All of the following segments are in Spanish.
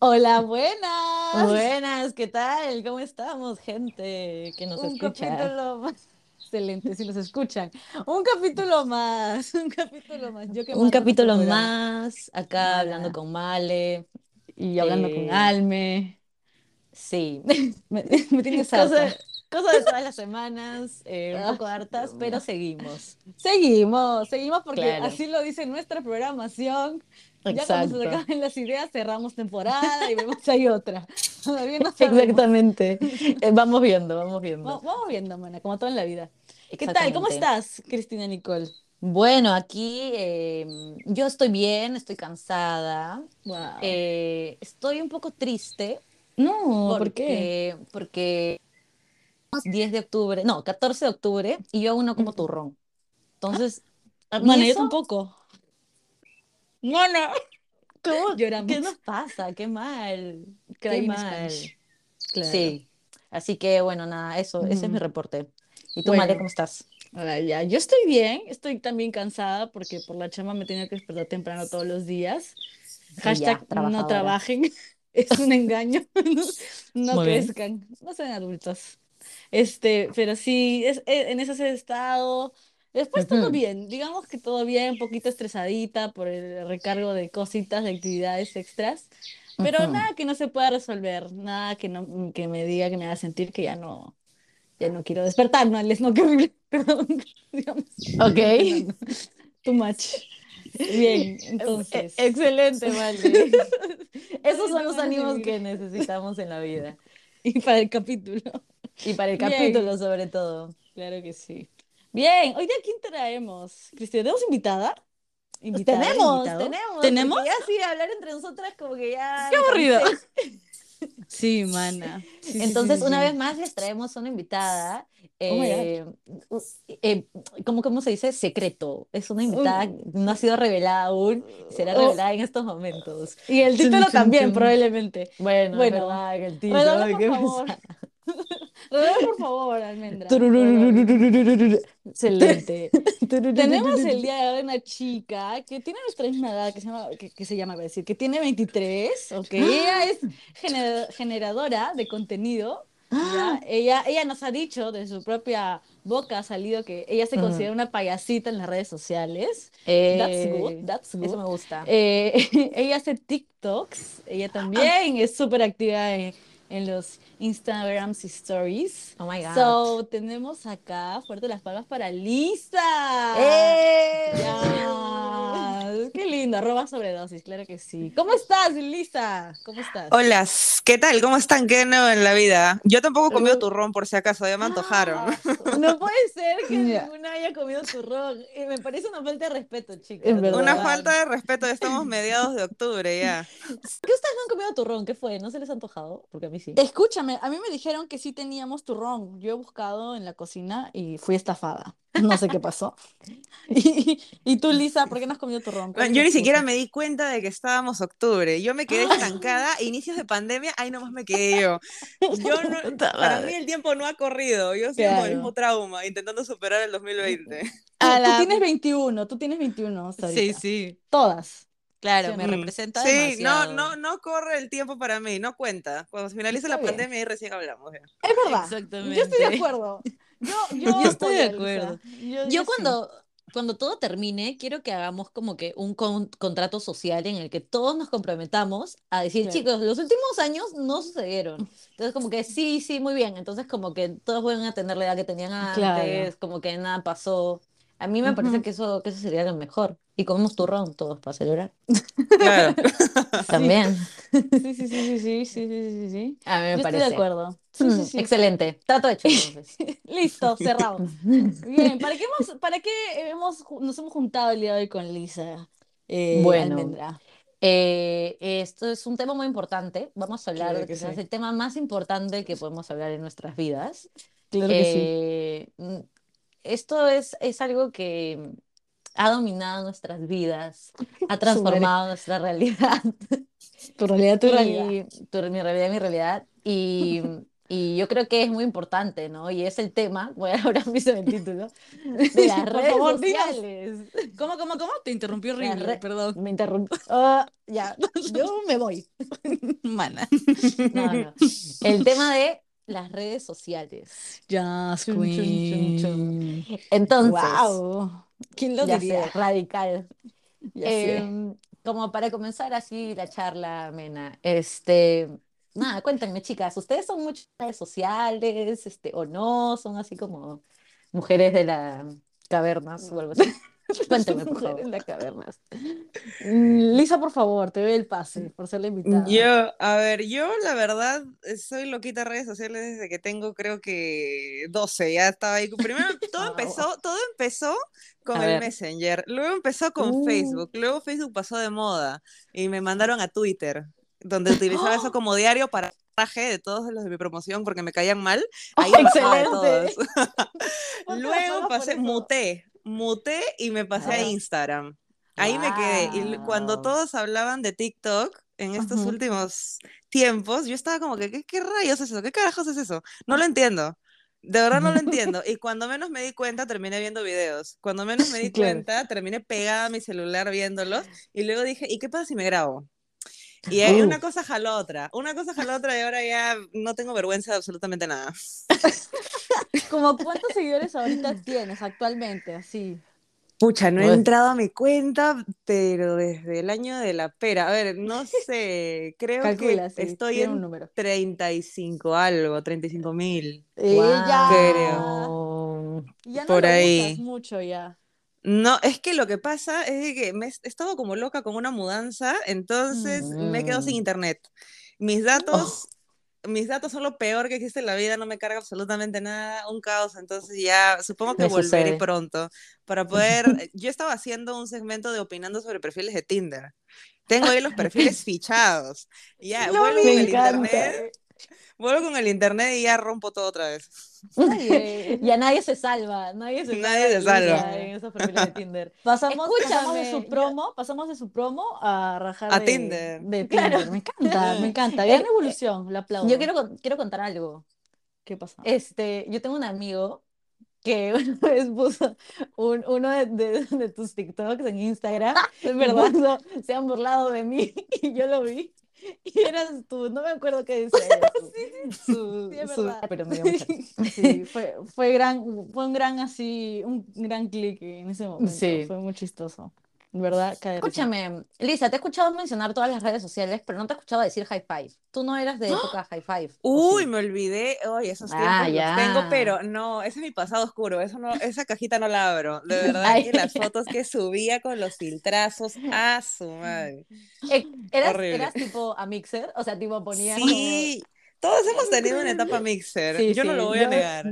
Hola, buenas. Buenas, ¿qué tal? ¿Cómo estamos, gente que nos Un escucha? capítulo más. Excelente, si nos escuchan. Un capítulo más, un capítulo más. Yo Un capítulo más, acá hablando con Male. Y hablando con eh, Alme. sí, Me, me tienes cosa, harta. cosa de todas las semanas, eh, un Ah, poco hartas, pero seguimos. Seguimos, seguimos porque Claro, así lo dice nuestra programación. Ya cuando se exacto. acaben las ideas, cerramos temporada y vemos si hay otra. Todavía no. Exactamente. Eh, vamos viendo, vamos viendo. Va- Vamos viendo, mana, como todo en la vida. ¿Qué tal? ¿Cómo estás, Cristina Nicole? Bueno, aquí eh, yo estoy bien, estoy cansada. Wow. eh, estoy un poco triste No, ¿por qué? porque, porque 10 de octubre, no, 14 de octubre, y yo aún no como Ujú. turrón. Entonces, Ah, ¿y Mana, yo tampoco. Mana, ¿Cómo? ¿Qué lloramos. nos pasa? Qué mal, qué in mal. Claro. Sí, así que bueno, nada, eso, ese es mi reporte. ¿Y tú, Bueno, cómo estás? ahora ya. Yo estoy bien, estoy también cansada porque por la chama me tenía que despertar temprano todos los días. Sí, ya, Hashtag no trabajadora. trabajen, es un engaño. No, no Muy bien. crezcan, no sean adultos. Este, pero sí, es, e- en ese estado. Después todo bien, digamos que todo bien, un poquito estresadita por el recargo de cositas, de actividades extras, pero nada que no se pueda resolver, nada que no, que me diga, que me haga sentir que ya no, ya no quiero despertar, no, les no, qué horrible, perdón, digamos, Ok. no, too much. Bien, E- entonces, Excelente, Male. Esos son los ánimos que necesitamos en la vida. Y para el capítulo. Y para el Bien, capítulo, sobre todo. claro que sí. Bien, hoy día quién traemos, Cristina, ¿tenemos invitada? ¿Invitada, tenemos, invitado? tenemos, ya sí, hablar entre nosotras como que ya ¡Qué aburrido! Sí, mana. Sí, sí, sí, Entonces, sí, una vez más les traemos una invitada, Oh eh, eh, ¿cómo, cómo se dice? Secreto. Es una invitada Un- que no ha sido revelada aún será oh, revelada en estos momentos. y el título también, probablemente. Bueno, Bueno, verdad el título, por favor. pesado. Redoble por favor, Almendra. Excelente. Tenemos el día de hoy una chica que tiene nuestra misma edad, que se llama, que, que se llama, voy a decir, que tiene 23, ok. Ella es gener- generadora de contenido, ¿ya? Ella, ella nos ha dicho de su propia boca, ha salido que ella se considera una payasita en las redes sociales. That's good, eh, that's eso good. me gusta. Eh, ella hace TikToks, ella también es súper activa en, en los Instagrams y Stories. Oh my God. So, tenemos acá fuerte las palmas para Lisa. ¡Eh! Ya, qué lindo, arroba sobredosis, claro que sí. ¿Cómo estás, Lisa? ¿Cómo estás? Hola, ¿qué tal? ¿Cómo están? ¿Qué nuevo en la vida? Yo tampoco he comido turrón por si acaso, ya me antojaron. ah, No puede ser que ninguna haya comido turrón. Y me parece una falta de respeto, es chicas, de Una falta de respeto, ya estamos mediados de octubre ya. ¿Qué ustedes no han comido turrón? ¿Qué fue? ¿No se les ha antojado? Porque a mí sí. Escúchame, a mí me dijeron que sí teníamos turrón. Yo he buscado en la cocina y fui estafada. No sé qué pasó. Y, y tú, Lisa, ¿por qué no has comido turrón? ¿Cuál es Yo la ni siquiera me di cuenta de que estábamos octubre. Yo me quedé estancada, inicios de pandemia, ahí nomás me quedé yo. Yo no, para mí el tiempo no ha corrido. Yo sigo con el mismo Claro. trauma, intentando superar el 2020. Tú, A tú la... tienes 21, tú tienes 21 hasta Sí, sí. Todas, ¿sí Claro, o me no? Representa Sí, no, demasiado. no, no corre el tiempo para mí, no cuenta. Cuando finalice Está la bien. pandemia ahí recién hablamos. ya. Es verdad. Yo estoy de Exactamente. acuerdo. Yo, yo Yo estoy de acuerdo. Yo, Yo yo sí. cuando, cuando todo termine, quiero que hagamos como que un con- contrato social en el que todos nos comprometamos a decir, Claro. chicos, los últimos años no sucedieron. Entonces, como que sí, sí, muy bien. Entonces, como que todos vuelven a tener la edad que tenían Claro. antes, como que nada pasó. A mí me parece que eso, que eso sería lo mejor. Y comemos turrón todos para celebrar. Claro. También. Sí, sí, sí, sí, sí, sí, sí, sí. A mí me Yo parece. Estoy de acuerdo. Mm, excelente. Trato hecho entonces. Listo, cerrado. Bien, ¿para qué, hemos, para qué hemos, nos hemos juntado el día de hoy con Lisa? Eh, bueno. Eh, esto es un tema muy importante. Vamos a hablar claro quizás el tema más importante que podemos hablar en nuestras vidas. Claro que sí. Eh, esto es, es algo que ha dominado nuestras vidas, ha transformado nuestra realidad. Tu realidad, tu realidad. Y tu- mi realidad, mi realidad. Y Y yo creo que es muy importante, ¿no? Y es el tema, voy a ahora mismo el título, de las Por redes favor, dinos. sociales. ¿Cómo, cómo, cómo? Te interrumpí horrible, re- perdón. Me interrumpo. Ah, ya, yo me voy. Mana. No, no. El tema de las redes sociales. Jazz Chun, chun, chun, Queen. Entonces, Wow. ¿Quién lo ya diría? sé, radical. Ya. Em, como para comenzar así la charla amena, este, nada, cuéntenme, chicas, ¿ustedes son muchas redes sociales, este, o no? ¿Son así como mujeres de la cavernas o algo así? Cuéntenme, por favor. en la caverna. Mm, Lisa, por favor, te doy el pase por ser la invitada. Yo, a ver, yo la verdad soy loquita redes sociales desde que tengo creo que 12, ya estaba ahí. Primero todo empezó, todo empezó con A el ver. Messenger, luego empezó con Uh. Facebook, luego Facebook pasó de moda y me mandaron a Twitter, donde utilizaba eso como diario para traje de todos los de mi promoción porque me caían mal. Ahí bajaba de excelente. todos. ¿Cuánto Luego pasé, muté, muté y me pasé a. Instagram. Ahí me quedé. Y cuando todos hablaban de TikTok en estos últimos tiempos, yo estaba como que, ¿qué, qué rayos es eso? ¿Qué carajos es eso? No lo entiendo. De verdad no lo entiendo. Y cuando menos me di cuenta, terminé viendo videos. Cuando menos me di Claro. cuenta, terminé pegada a mi celular viéndolos. Y luego dije, ¿y qué pasa si me grabo? Y ahí una Uh. cosa jaló otra, una cosa jaló otra y ahora ya no tengo vergüenza de absolutamente nada. ¿Como cuántos seguidores ahorita tienes actualmente? Así. Pucha, no he Uy. entrado a mi cuenta, pero desde el año de la pera. A ver, no sé, creo Calcula, que sí, estoy tiene un en número. 35 algo, 35 mil. Ella. Guau. Ya no Por lo ahí. usas mucho ya. No, es que lo que pasa es que me he estado como loca con una mudanza, entonces me he quedado sin Mm. internet. Mis datos, mis datos son lo peor que existe en la vida, no me carga absolutamente nada, un caos, entonces ya supongo que Me volveré sucede. pronto para poder, yo estaba haciendo un segmento de opinando sobre perfiles de Tinder. Tengo ahí los perfiles fichados. Ya, No, vuelvo me con el encanta. internet, vuelvo con el internet y ya rompo todo otra vez. Ya nadie se salva, nadie se Nadie se salva de salva. Lisa en esos perfiles de Tinder. Pasamos, pasamos de Escúchame, su promo, pasamos de su promo a rajar A de, Tinder. de Claro. Tinder. Me encanta, me encanta. Eh, Gran eh, evolución, la aplaudo. Yo quiero, quiero contar algo. ¿Qué pasa? Este, yo tengo un amigo que una vez puso un- uno de, de- de tus TikToks en Instagram. Es verdad. puso, se han burlado de mí y yo lo vi. Y eras tú, no me acuerdo qué decía. Su- sí, es su- verdad. pero me dio mucha risa. Sí, fue, fue gran, fue un gran así, un gran clic en ese momento. Sí. Fue muy chistoso. Verdad, cae. Escúchame, Lisa, te he escuchado mencionar todas las redes sociales, pero no te he escuchado decir high five. Tú no eras de época high five. ¿o Uy, sí? me olvidé. Oye, esos Ah, tiempos ya. los tengo, pero no, ese es mi pasado oscuro. Eso no, esa cajita no la abro. De verdad Ay. que las fotos que subía con los filtrazos, a su madre. Eh, ¿Eras, eras tipo a mixer? O sea, tipo ponías Sí, todos hemos tenido una etapa mixer. Sí, Yo no lo voy yo- a negar.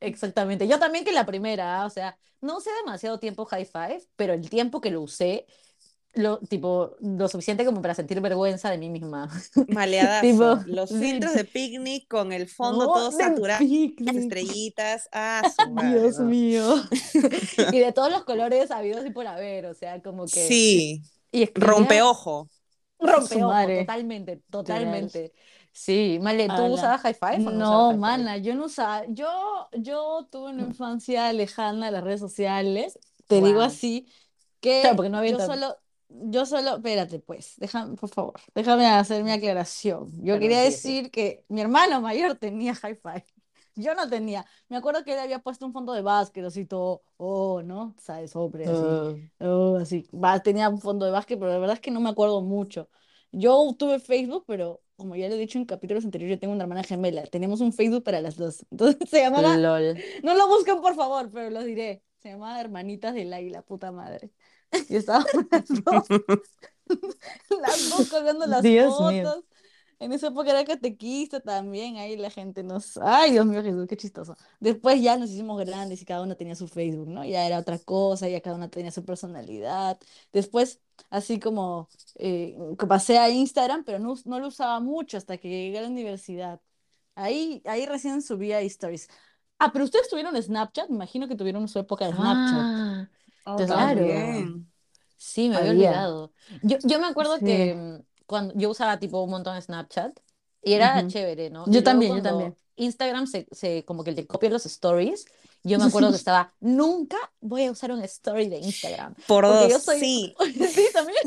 Exactamente. Yo también que la primera, ¿ah? o sea, no usé demasiado tiempo high five, pero el tiempo que lo usé, lo, tipo, lo suficiente como para sentir vergüenza de mí misma. Maleadazo. Tipo, los filtros de picnic con el fondo No, todo saturado, las estrellitas, a su madre. Dios no. mío. Y de todos los colores habidos y por haber, o sea, como que... Sí, Y escribía- rompeojo. Rompeojo, totalmente, totalmente. Sí, Male, ¿tú Ala. usabas o no, No, usabas five? mana, yo no usaba, yo, yo tuve una infancia lejana de las redes sociales, te digo Guau. así, que Claro, porque no había yo internet. solo, yo solo, espérate pues, déjame, por favor, déjame hacer mi aclaración. Yo Perdón, quería sigue, sigue. decir que mi hermano mayor tenía hi-fi, yo no tenía, me acuerdo que él había puesto un fondo de básquet, así todo, oh, ¿no? ¿Sabes? Sobre, así. Uh, Oh, así, va, tenía un fondo de básquet, pero la verdad es que no me acuerdo mucho. Yo tuve Facebook, pero como ya lo he dicho en capítulos anteriores, yo tengo una hermana gemela. Tenemos un Facebook para las dos. Entonces se llamaba, lol. no lo busquen por favor, pero lo diré. Se llamaba Hermanitas del Águila, puta madre. Y estábamos las dos, las dos colgando las Dios mío. fotos. En esa época era catequista también, ahí la gente nos... Ay, Dios mío, Jesús, qué chistoso. Después ya nos hicimos grandes y cada una tenía su Facebook, ¿no? Ya era otra cosa, ya cada una tenía su personalidad. Después, así como eh, que pasé a Instagram, pero no, no lo usaba mucho hasta que llegué a la universidad. Ahí, ahí recién subía stories. Ah, pero ustedes tuvieron Snapchat, me imagino que tuvieron su época de Snapchat. Ah, Oh, Claro. también. sí, me había Había. olvidado. Yo, yo me acuerdo Sí. que mm, cuando yo usaba tipo un montón de Snapchat y era Ujú. chévere, ¿no? Yo Y también, yo también. Instagram se, se como que le copia los stories. Yo me acuerdo que estaba, nunca voy a usar un story de Instagram. Por Porque dos, yo soy- sí. sí, también.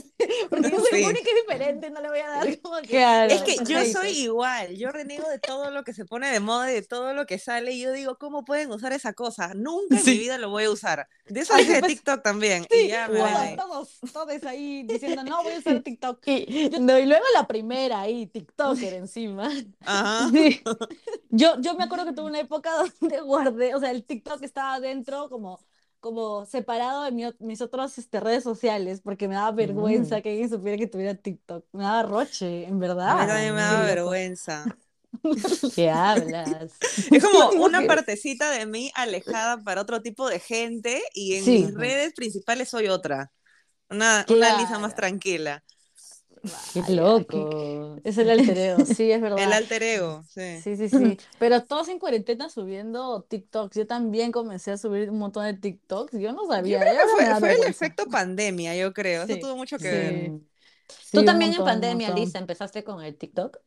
Porque yo soy Sí. única y diferente, no le voy a dar como que... Claro. Es que yo Perfecto. soy igual, yo reniego de todo lo que se pone de moda y de todo lo que sale y yo digo, ¿cómo pueden usar esa cosa? Nunca en Sí. mi vida lo voy a usar. De eso dije de pues- TikTok también. Sí, y ya me todos, ven. todos, todos ahí diciendo, no, voy a usar TikTok. Y, no, y luego la primera ahí, TikToker encima. Ajá. Sí. Yo, yo me acuerdo que tuve una época donde guardé, o sea, el TikTok estaba dentro como, como separado de mi mis otras este, redes sociales, porque me daba vergüenza Mm. que alguien supiera que tuviera TikTok. Me daba roche, en verdad. A mí también me Qué da loco. vergüenza. ¿Qué hablas? Es como una partecita de mí alejada para otro tipo de gente y en Sí. mis redes principales soy otra. Una, una Lisa más Claro. Qué loco. Es el alter ego, sí, es verdad. El alter ego, sí. Sí, sí, sí. Pero todos en cuarentena subiendo TikToks. Yo también comencé a subir un montón de TikToks. Yo no sabía. Yo creo ya que me fue, el efecto pandemia, yo creo. Eso Sí, tuvo mucho que sí. ver. Sí, Tú también montón, en pandemia. Lisa, empezaste con el TikTok.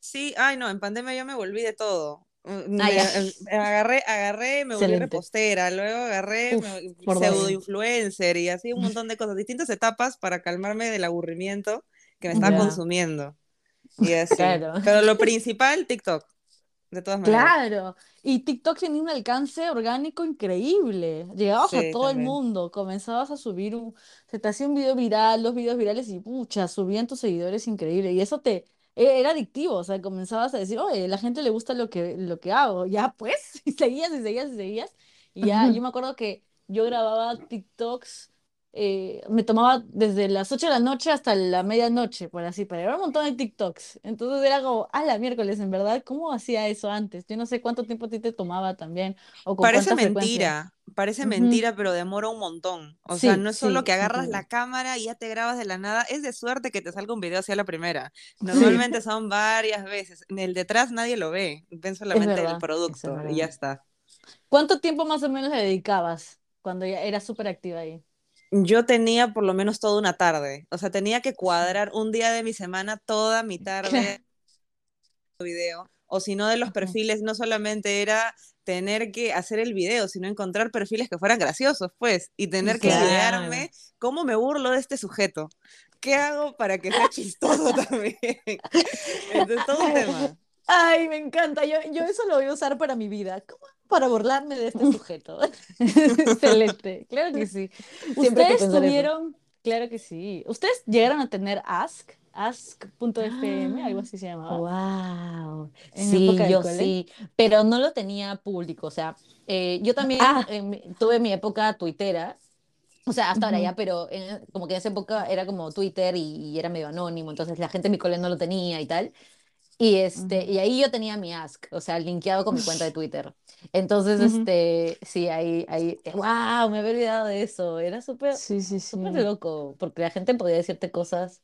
Sí, ay no, en pandemia yo me volví de todo. Mm, Ah, Me, eh, agarré, agarré, me volví Excelente. repostera, luego agarré Uf, me- pseudo influencer y así un montón de cosas, distintas etapas para calmarme del aburrimiento que me estaba Ya. consumiendo. Y. Claro. Pero lo principal, TikTok, de todas maneras. Claro. Y TikTok tenía un alcance orgánico increíble. Llegabas a todo también. el mundo. Comenzabas a subir un, se te hacía un video viral, dos videos virales y pucha, subían tus seguidores increíble. Y eso te e- era adictivo. O sea, comenzabas a decir, oye, la gente le gusta lo que, lo que hago. Ya pues, y seguías y seguías y seguías. Y ya, yo me acuerdo que yo grababa TikToks. Eh, me tomaba desde las 8 de la noche hasta la medianoche, por así, para grabar un montón de TikToks. Entonces era como, a la miércoles, en verdad, ¿cómo hacía eso antes? Yo no sé cuánto tiempo a ti te tomaba también, o con Parece mentira, parece mentira, pero demora un montón. O sea, no es solo sí, que agarras sí. la cámara y ya te grabas de la nada, es de suerte que te salga un video así a la primera. Normalmente son varias veces. En el detrás nadie lo ve, ven solamente el verdad, producto y ya está. ¿Cuánto tiempo más o menos le dedicabas cuando ya eras súper activa ahí? Yo tenía por lo menos toda una tarde, o sea, tenía que cuadrar un día de mi semana, toda mi tarde video, o si no de los perfiles, no solamente era tener que hacer el video, sino encontrar perfiles que fueran graciosos, pues, y tener que Claro. idearme cómo me burlo de este sujeto. ¿Qué hago para que sea chistoso también? Entonces, todo un tema. Ay, me encanta. Yo, yo eso lo voy a usar para mi vida. ¿Cómo? Para burlarme de este sujeto. Excelente. Claro que sí. Siempre hay que ¿Ustedes pensar eso. tuvieron? Claro que sí. ¿Ustedes llegaron a tener Ask? Ask.fm, algo así se llamaba. Wow. En Sí, yo cole. sí, pero no lo tenía público. O sea, eh, yo también Ah. mi- tuve mi época tuitera. O sea, hasta ahora Ujú. ya, pero en- como que en esa época era como Twitter y, y era medio anónimo, entonces la gente en mi cole no lo tenía y tal. Y, este, Ujú. y ahí yo tenía mi Ask, o sea, linkeado con mi cuenta de Twitter. Entonces, Ujú. este, sí, ahí, ahí, wow, me había olvidado de eso. Era súper, Sí, sí, sí. loco, porque la gente podía decirte cosas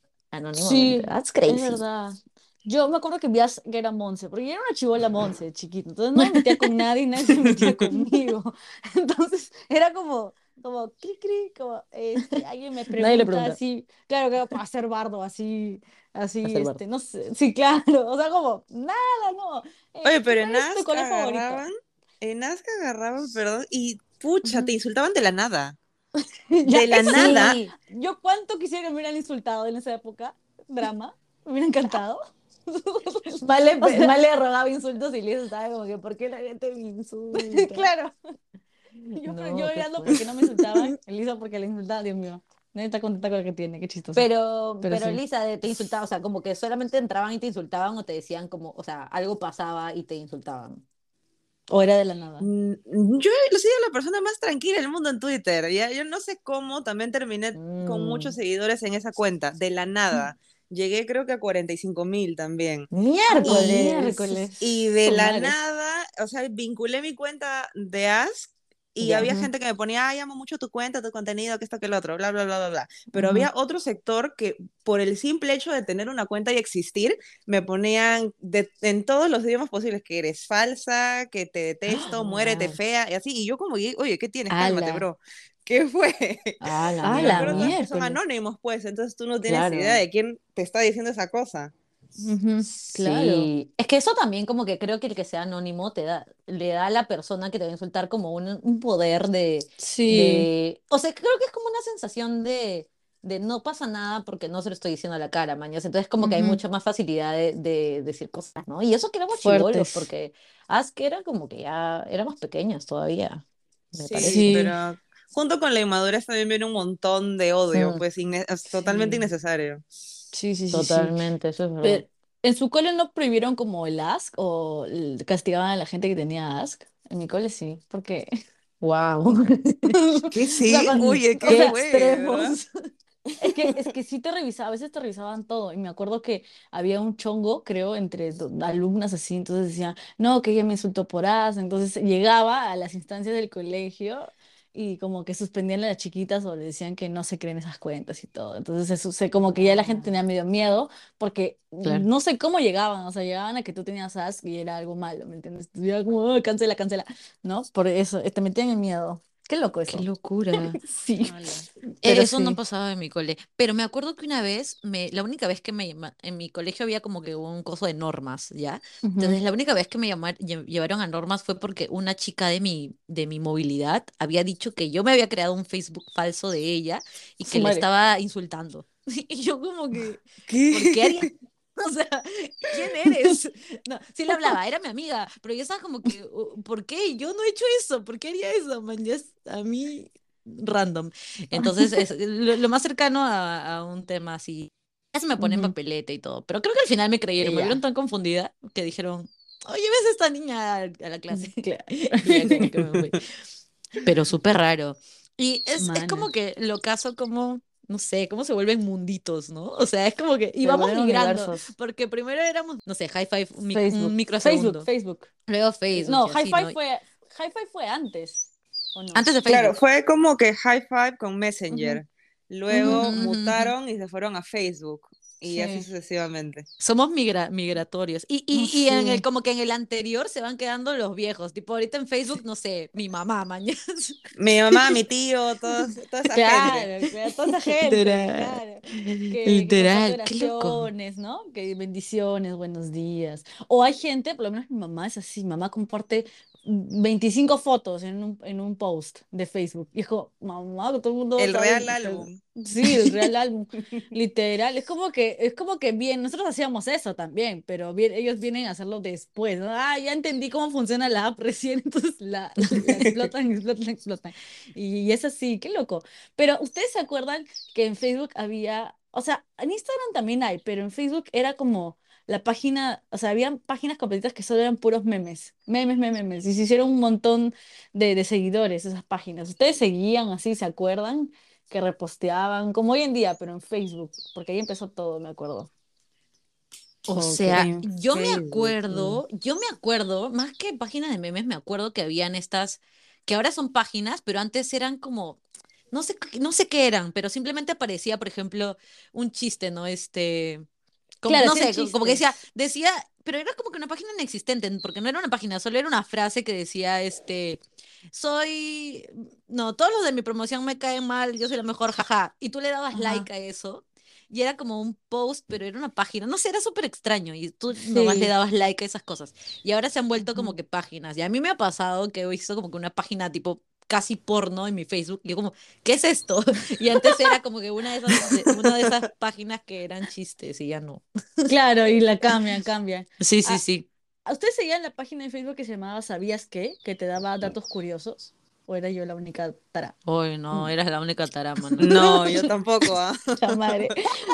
Sí, anónimamente. That's es crazy. verdad. Yo me acuerdo que vi que era Monse, porque yo era una chivola Monse, chiquita, entonces no me metía con nadie, nadie se metía conmigo. Entonces era como, como, cri, cri, como, este, alguien me Nadie le pregunta así, claro, que para hacer bardo, así, así, Hacer bardo. este, no sé, sí, claro, o sea, como, nada, no. eh, Oye, pero en ¿cuál es tu Ask color favorito? agarraban, en Ask agarraban, perdón, y pucha, te insultaban de la nada. De la nada. sí. Yo cuánto quisiera que me hubieran insultado en esa época, drama, me hubiera encantado. Vale, O sea- vale rogaba insultos y Liz estaba como que, ¿por qué la gente me insulta? Claro. Yo, No, yo llorando fuerte. porque no me insultaban, Elisa porque le insultaba, Dios mío. Nadie está contenta con lo que tiene, qué chistoso. Pero, Pero pero, sí. Lisa, de- te insultaba, o sea, como que solamente entraban y te insultaban o te decían como, o sea, algo pasaba y te insultaban. o era de la nada. Mm, Yo he sido la persona más tranquila del mundo en Twitter. ¿ya? Yo no sé cómo también terminé con muchos Mm. seguidores en esa cuenta, de la nada. Llegué creo que a 45 mil también. Miércoles. miércoles. Y de la madre. nada, o sea, vinculé mi cuenta de Ask y Ya. había gente que me ponía, ay, amo mucho tu cuenta, tu contenido, que esto, que el otro, bla, bla, bla, bla, bla. Pero había otro sector que por el simple hecho de tener una cuenta y existir, me ponían de- en todos los idiomas posibles, que eres falsa, que te detesto, muérete Wow. fea, y así. Y yo como, oye, ¿qué tienes? Cálmate, Ala. bro. ¿Qué fue? Ah, la Ah, la mierda. son anónimos, pues, entonces tú no tienes Claro. idea de quién te está diciendo esa cosa. Claro. Sí, es que eso también como que creo que el que sea anónimo te da, le da a la persona que te va a insultar como un, un poder de, Sí. de, o sea, creo que es como una sensación de, de no pasa nada porque no se lo estoy diciendo a la cara, mañas. Entonces como que hay mucha más facilidad de, de decir cosas, ¿no? Y eso que éramos Fuertes. porque Ask era como que ya éramos pequeñas todavía, me Sí, parece. Sí. pero junto con la inmadurez también viene un montón de odio, Mm, pues inne- totalmente sí, innecesario. Sí, sí, sí, sí. totalmente, eso es verdad. Pero, ¿en su cole no prohibieron como el ask o el- castigaban a la gente que tenía ask? En mi cole sí, porque... Wow. ¿Qué O sí? sea, cuando- Oye, o ¿qué sea, fue? ¿verdad? extremos. Es que, es que sí te revisaba, a veces te revisaban todo. Y me acuerdo que había un chongo, creo, entre do- alumnas así. Entonces decían, no, que ella me insultó por as. Entonces llegaba a las instancias del colegio y como que suspendían a las chiquitas o le decían que no se creen esas cuentas y todo. Entonces eso, se, como que ya la gente Ah, tenía medio miedo porque claro. no sé cómo llegaban. O sea, llegaban a que tú tenías as y era algo malo, ¿me entiendes? Y era como, "Oh, cancela, cancela. ¿No? Por eso, te metían en miedo. Qué loco Qué eso. locura. Sí, pero Eso no sí. pasaba en mi cole, pero me acuerdo que una vez, me, la única vez que me llama- en mi colegio había como que un coso de normas, ¿ya? Entonces la única vez que me llamar- lle- llevaron a normas fue porque una chica de mi, de mi movilidad había dicho que yo me había creado un Facebook falso de ella y que le madre. estaba insultando. Y yo como que, ¿por ¿Qué? qué haría? O sea, ¿quién eres? No, sí le hablaba, era mi amiga, pero yo estaba como que, "Oh, ¿por qué? Yo no he hecho eso, ¿por qué haría eso, man? Ya es a mí random. Entonces, es lo, lo más cercano a, a un tema así. Ya se me pone en Ujú. papeleta y todo, pero creo que al final me creyeron, me vieron tan confundida que dijeron, oye, ¿ves a esta niña a, la clase? Claro. Que me fui. Pero súper raro. Y es, es como que lo caso como, no sé, cómo se vuelven munditos, ¿no? O sea, es como que, y Se vamos vuelven migrando, universos. porque primero éramos, no sé, high five, un, mic- un Facebook. Facebook, microsegundo, Facebook. luego Facebook No, High así, Five ¿no? fue, High Five fue antes, ¿o no? Antes de Claro, Facebook. fue como que high five con Messenger. Luego mutaron y se fueron a Facebook. Y así Sí. sucesivamente. Somos migra- migratorios. Y, y, y en el, como que en el anterior se van quedando los viejos. Tipo, ahorita en Facebook, no sé, mi mamá, mañana. Mi mamá, mi tío, todos, toda esa gente. Claro, claro, toda esa gente, Literal. claro. Que, que Literal, qué loco. ¿no? Que bendiciones, buenos días. O hay gente, por lo menos mi mamá es así, mamá comparte 25 fotos en un, en un post de Facebook. Y es como, mamá, todo el mundo El real álbum. Sí, el real álbum, literal. Es como que, es como que bien, nosotros hacíamos eso también, pero bien, ellos vienen a hacerlo después, ¿no? Ah, ya entendí cómo funciona la app recién, entonces la, la explotan, explotan, explotan. Y, es así, qué loco. Pero ¿ustedes se acuerdan que en Facebook había, o sea, en Instagram también hay, pero en Facebook era como la página, o sea, habían páginas completitas que solo eran puros memes, memes, memes, memes, y se hicieron un montón de, de seguidores esas páginas. ¿Ustedes seguían así, se acuerdan? que reposteaban, como hoy en día, pero en Facebook, porque ahí empezó todo, me acuerdo. O Ok. sea, yo me acuerdo, yo me acuerdo, más que páginas de memes, me acuerdo que habían estas, que ahora son páginas, pero antes eran como, no sé, qué- no sé qué eran, pero simplemente aparecía, por ejemplo, un chiste, ¿no? Este, como, Claro, no sé, como que decía, decía, pero era como que una página inexistente, porque no era una página, solo era una frase que decía, este, soy, no, todos los de mi promoción me caen mal, yo soy la mejor, jaja, y tú le dabas Ajá. like a eso. Y era como un post, pero era una página. No sé, era súper extraño. Y tú nomás le Sí. dabas like a esas cosas. Y ahora se han vuelto como que páginas. Y a mí me ha pasado que he visto como que una página tipo casi porno en mi Facebook. Y yo como, ¿qué es esto? Y antes era como que una de esas, de- una de esas páginas que eran chistes y ya no. Claro, y la cambian, cambian. Sí, sí, Ah, sí. ¿A ustedes seguían la página de Facebook que se llamaba ¿Sabías qué? Que te daba datos curiosos. ¿O era yo la única tara? Uy, no, Mm. eras la única tarama, ¿no? No, yo tampoco. ¿ah? La madre.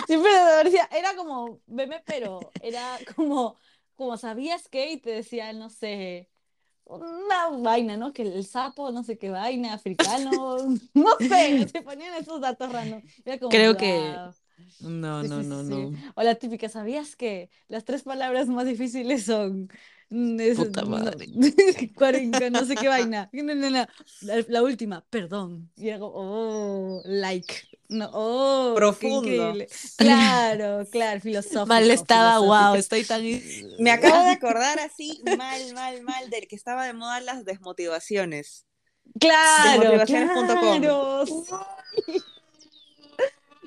Siempre decía, era como meme, pero era como, como ¿sabías qué? Y te decía, no sé, una vaina, ¿no? Que el sapo, no sé qué vaina, africano, no sé, se ponían esos datos como, Creo que "Guau". no, Sí, no, sí, no, sí. no. O la típica, ¿sabías que las tres palabras más difíciles son es- Puta no, madre. cuarenta, no sé qué vaina? No, no, no. La, la última, perdón. Y era como, oh, like. No, oh, qué Profundo. increíble. Claro, claro, filosófico. Mal estaba, wow, filosófico. estoy tan... Me acabo de acordar así, mal, mal, mal, del que estaba de moda las desmotivaciones. Claro, Desmotivaciones.com. claro. sí.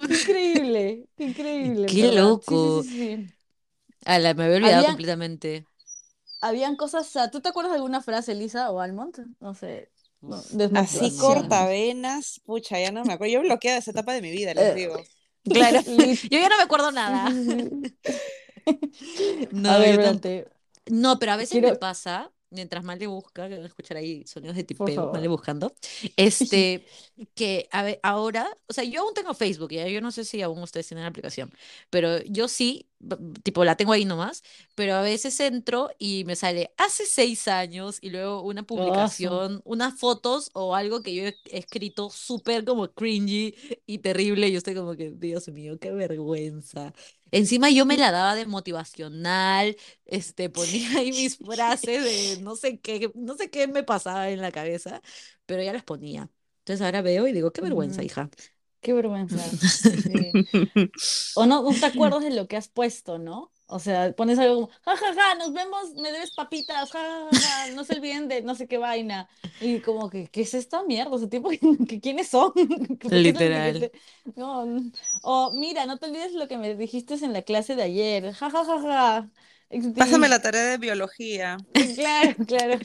Increíble, increíble. Qué loco. sí, sí, sí. Ala, me había olvidado completamente. Habían cosas, o sea, ¿tú te acuerdas de alguna frase, Lisa o Almond? No sé, no, Así cortavenas, pucha, ya no me acuerdo. Yo bloqueé esa etapa de mi vida, les Eh, digo. Claro, yo ya no me acuerdo nada. No, A ver, yo No, pero a veces me pasa, mientras Male busca, que van a escuchar ahí sonidos de tipeo, Male favor. buscando, este, que a ve- ahora, o sea, yo aún tengo Facebook, ya, yo no sé si aún ustedes tienen la aplicación, pero yo sí, tipo, la tengo ahí nomás, pero a veces entro y me sale hace seis años y luego una publicación, unas fotos o algo que yo he he escrito súper como cringy y terrible, y yo estoy como que, Dios mío, qué vergüenza. Encima yo me la daba de motivacional, este, ponía ahí mis frases de no sé qué, no sé qué me pasaba en la cabeza, pero ya las ponía. Entonces ahora veo y digo, qué vergüenza, hija. Qué vergüenza. Sí. O no, no te acuerdas de lo que has puesto, ¿no? O sea, pones algo como, ja, ja, ja, nos vemos, me debes papitas, ja, ja, ja, ja, no se olviden de no sé qué vaina. Y como que, ¿qué es esta mierda? O sea, tipo, que, ¿quiénes son? ¿Por qué no Literal. No, o mira, no te olvides lo que me dijiste en la clase de ayer, ja, ja, ja, ja. Pásame la tarea de biología. Claro, claro.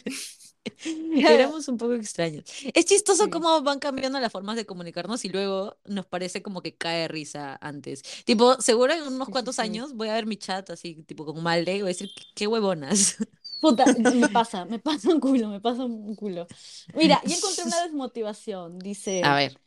Éramos un poco extraños. Es chistoso Sí. cómo van cambiando las formas de comunicarnos y luego nos parece como que cae risa antes. Tipo, seguro en unos cuantos años voy a ver mi chat así, tipo con Malde y voy a decir, qué, huevonas. Puta, me pasa, me pasa un culo, me pasa un culo. Mira, ya encontré una desmotivación. A Dice, ver.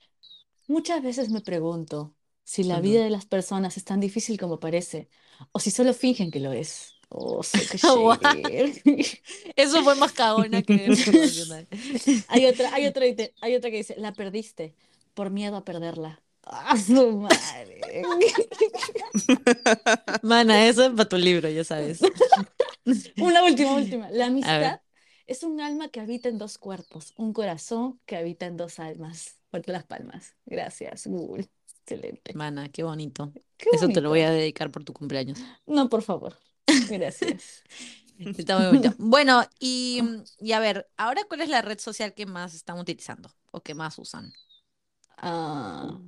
muchas veces me pregunto si la vida de las personas es tan difícil como parece, o si solo fingen que lo es. Oh, so qué Guau. shade. Eso fue más cagona que. Hay otra, hay otra, hay otra que dice, la perdiste por miedo a perderla. ¡Ah, su madre! Mana, eso es para tu libro, ya sabes. Una última, última. La A amistad es un alma que habita en dos cuerpos, un corazón que habita en dos almas. Fuerte las palmas. Gracias, Google. Excelente. Mana, qué bonito. Qué Eso te lo voy bonito. a dedicar por tu cumpleaños. No, por favor. Gracias. Está muy bonito. Bueno, y, y a ver, ahora cuál es la red social que más están utilizando o que más usan? Ah,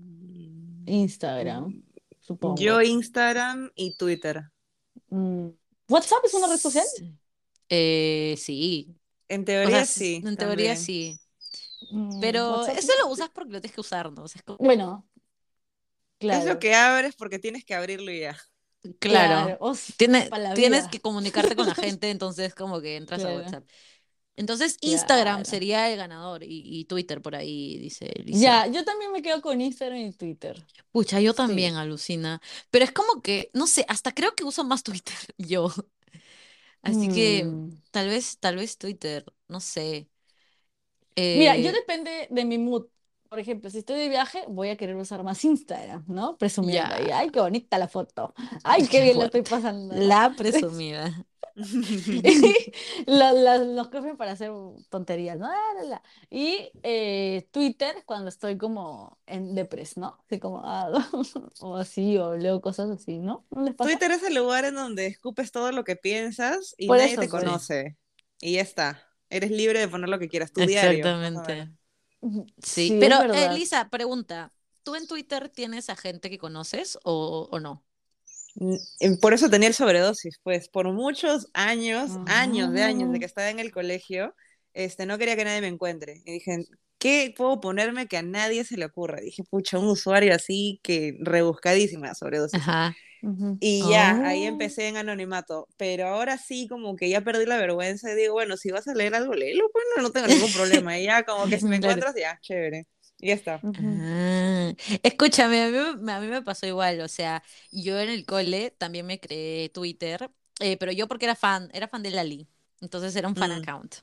Instagram, supongo. Yo Instagram y Twitter. Mm, ¿WhatsApp es una red social? Sí. Eh, sí. En O teoría sea, sí. en teoría sí. Mm, Pero WhatsApp eso no. lo usas porque lo tienes que usar, ¿no? O sea, es como- Bueno, Es lo claro. que abres porque tienes que abrirlo y ya. Claro. Tienes que comunicarte con la gente, entonces como que entras a. WhatsApp. Entonces Instagram Claro. sería el ganador y, y Twitter por ahí, dice Lisa. Ya, yo también me quedo con Instagram y Twitter. Pucha, yo Sí. también alucina. Pero es como que, no sé, hasta creo que uso más Twitter yo. Así que Mm. tal vez, tal vez Twitter, no sé. Mira, yo Eh, depende de mi mood. Por ejemplo, si estoy de viaje, voy a querer usar más Instagram, ¿no? Presumiendo ahí. Ya. Ay, qué bonita la foto. Ay, qué bien la estoy pasando. la presumida. La- los cogen para hacer tonterías, ¿no? Ah, la, la. Y eh, Twitter cuando estoy como en depres, ¿no? Así como, ah, o así, o leo cosas así, ¿no? ¿No les pasa? Twitter es el lugar en donde escupes todo lo que piensas y Por nadie eso, te conoce. Y ya está. Eres libre de poner lo que quieras, tu diario. Exactamente. Sí, pero eh, verdad. Lisa, pregunta, ¿tú en Twitter tienes a gente que conoces o, o no? Mm, Por eso tenía el sobredosis, pues por muchos años, años de años de que Ah. estaba en el colegio, este, no quería que nadie me encuentre. Y dije, ¿qué puedo ponerme que a nadie se le ocurra? dije, pucha, un usuario así que rebuscadísima sobredosis. Ajá. Ujú. Y ya, ahí Oh. empecé en anonimato, pero ahora sí como que ya perdí la vergüenza y digo, bueno, si vas a leer algo, léelo, pues no, no tengo ningún problema. Y ya como que si me encuentras, ya, chévere. Y ya está. Ujú. Ah, escúchame, a mí, me- a mí me pasó igual, o sea, yo en el cole también me creé Twitter, eh, pero yo porque era fan, era fan de Lali, entonces era un fan Mm. account.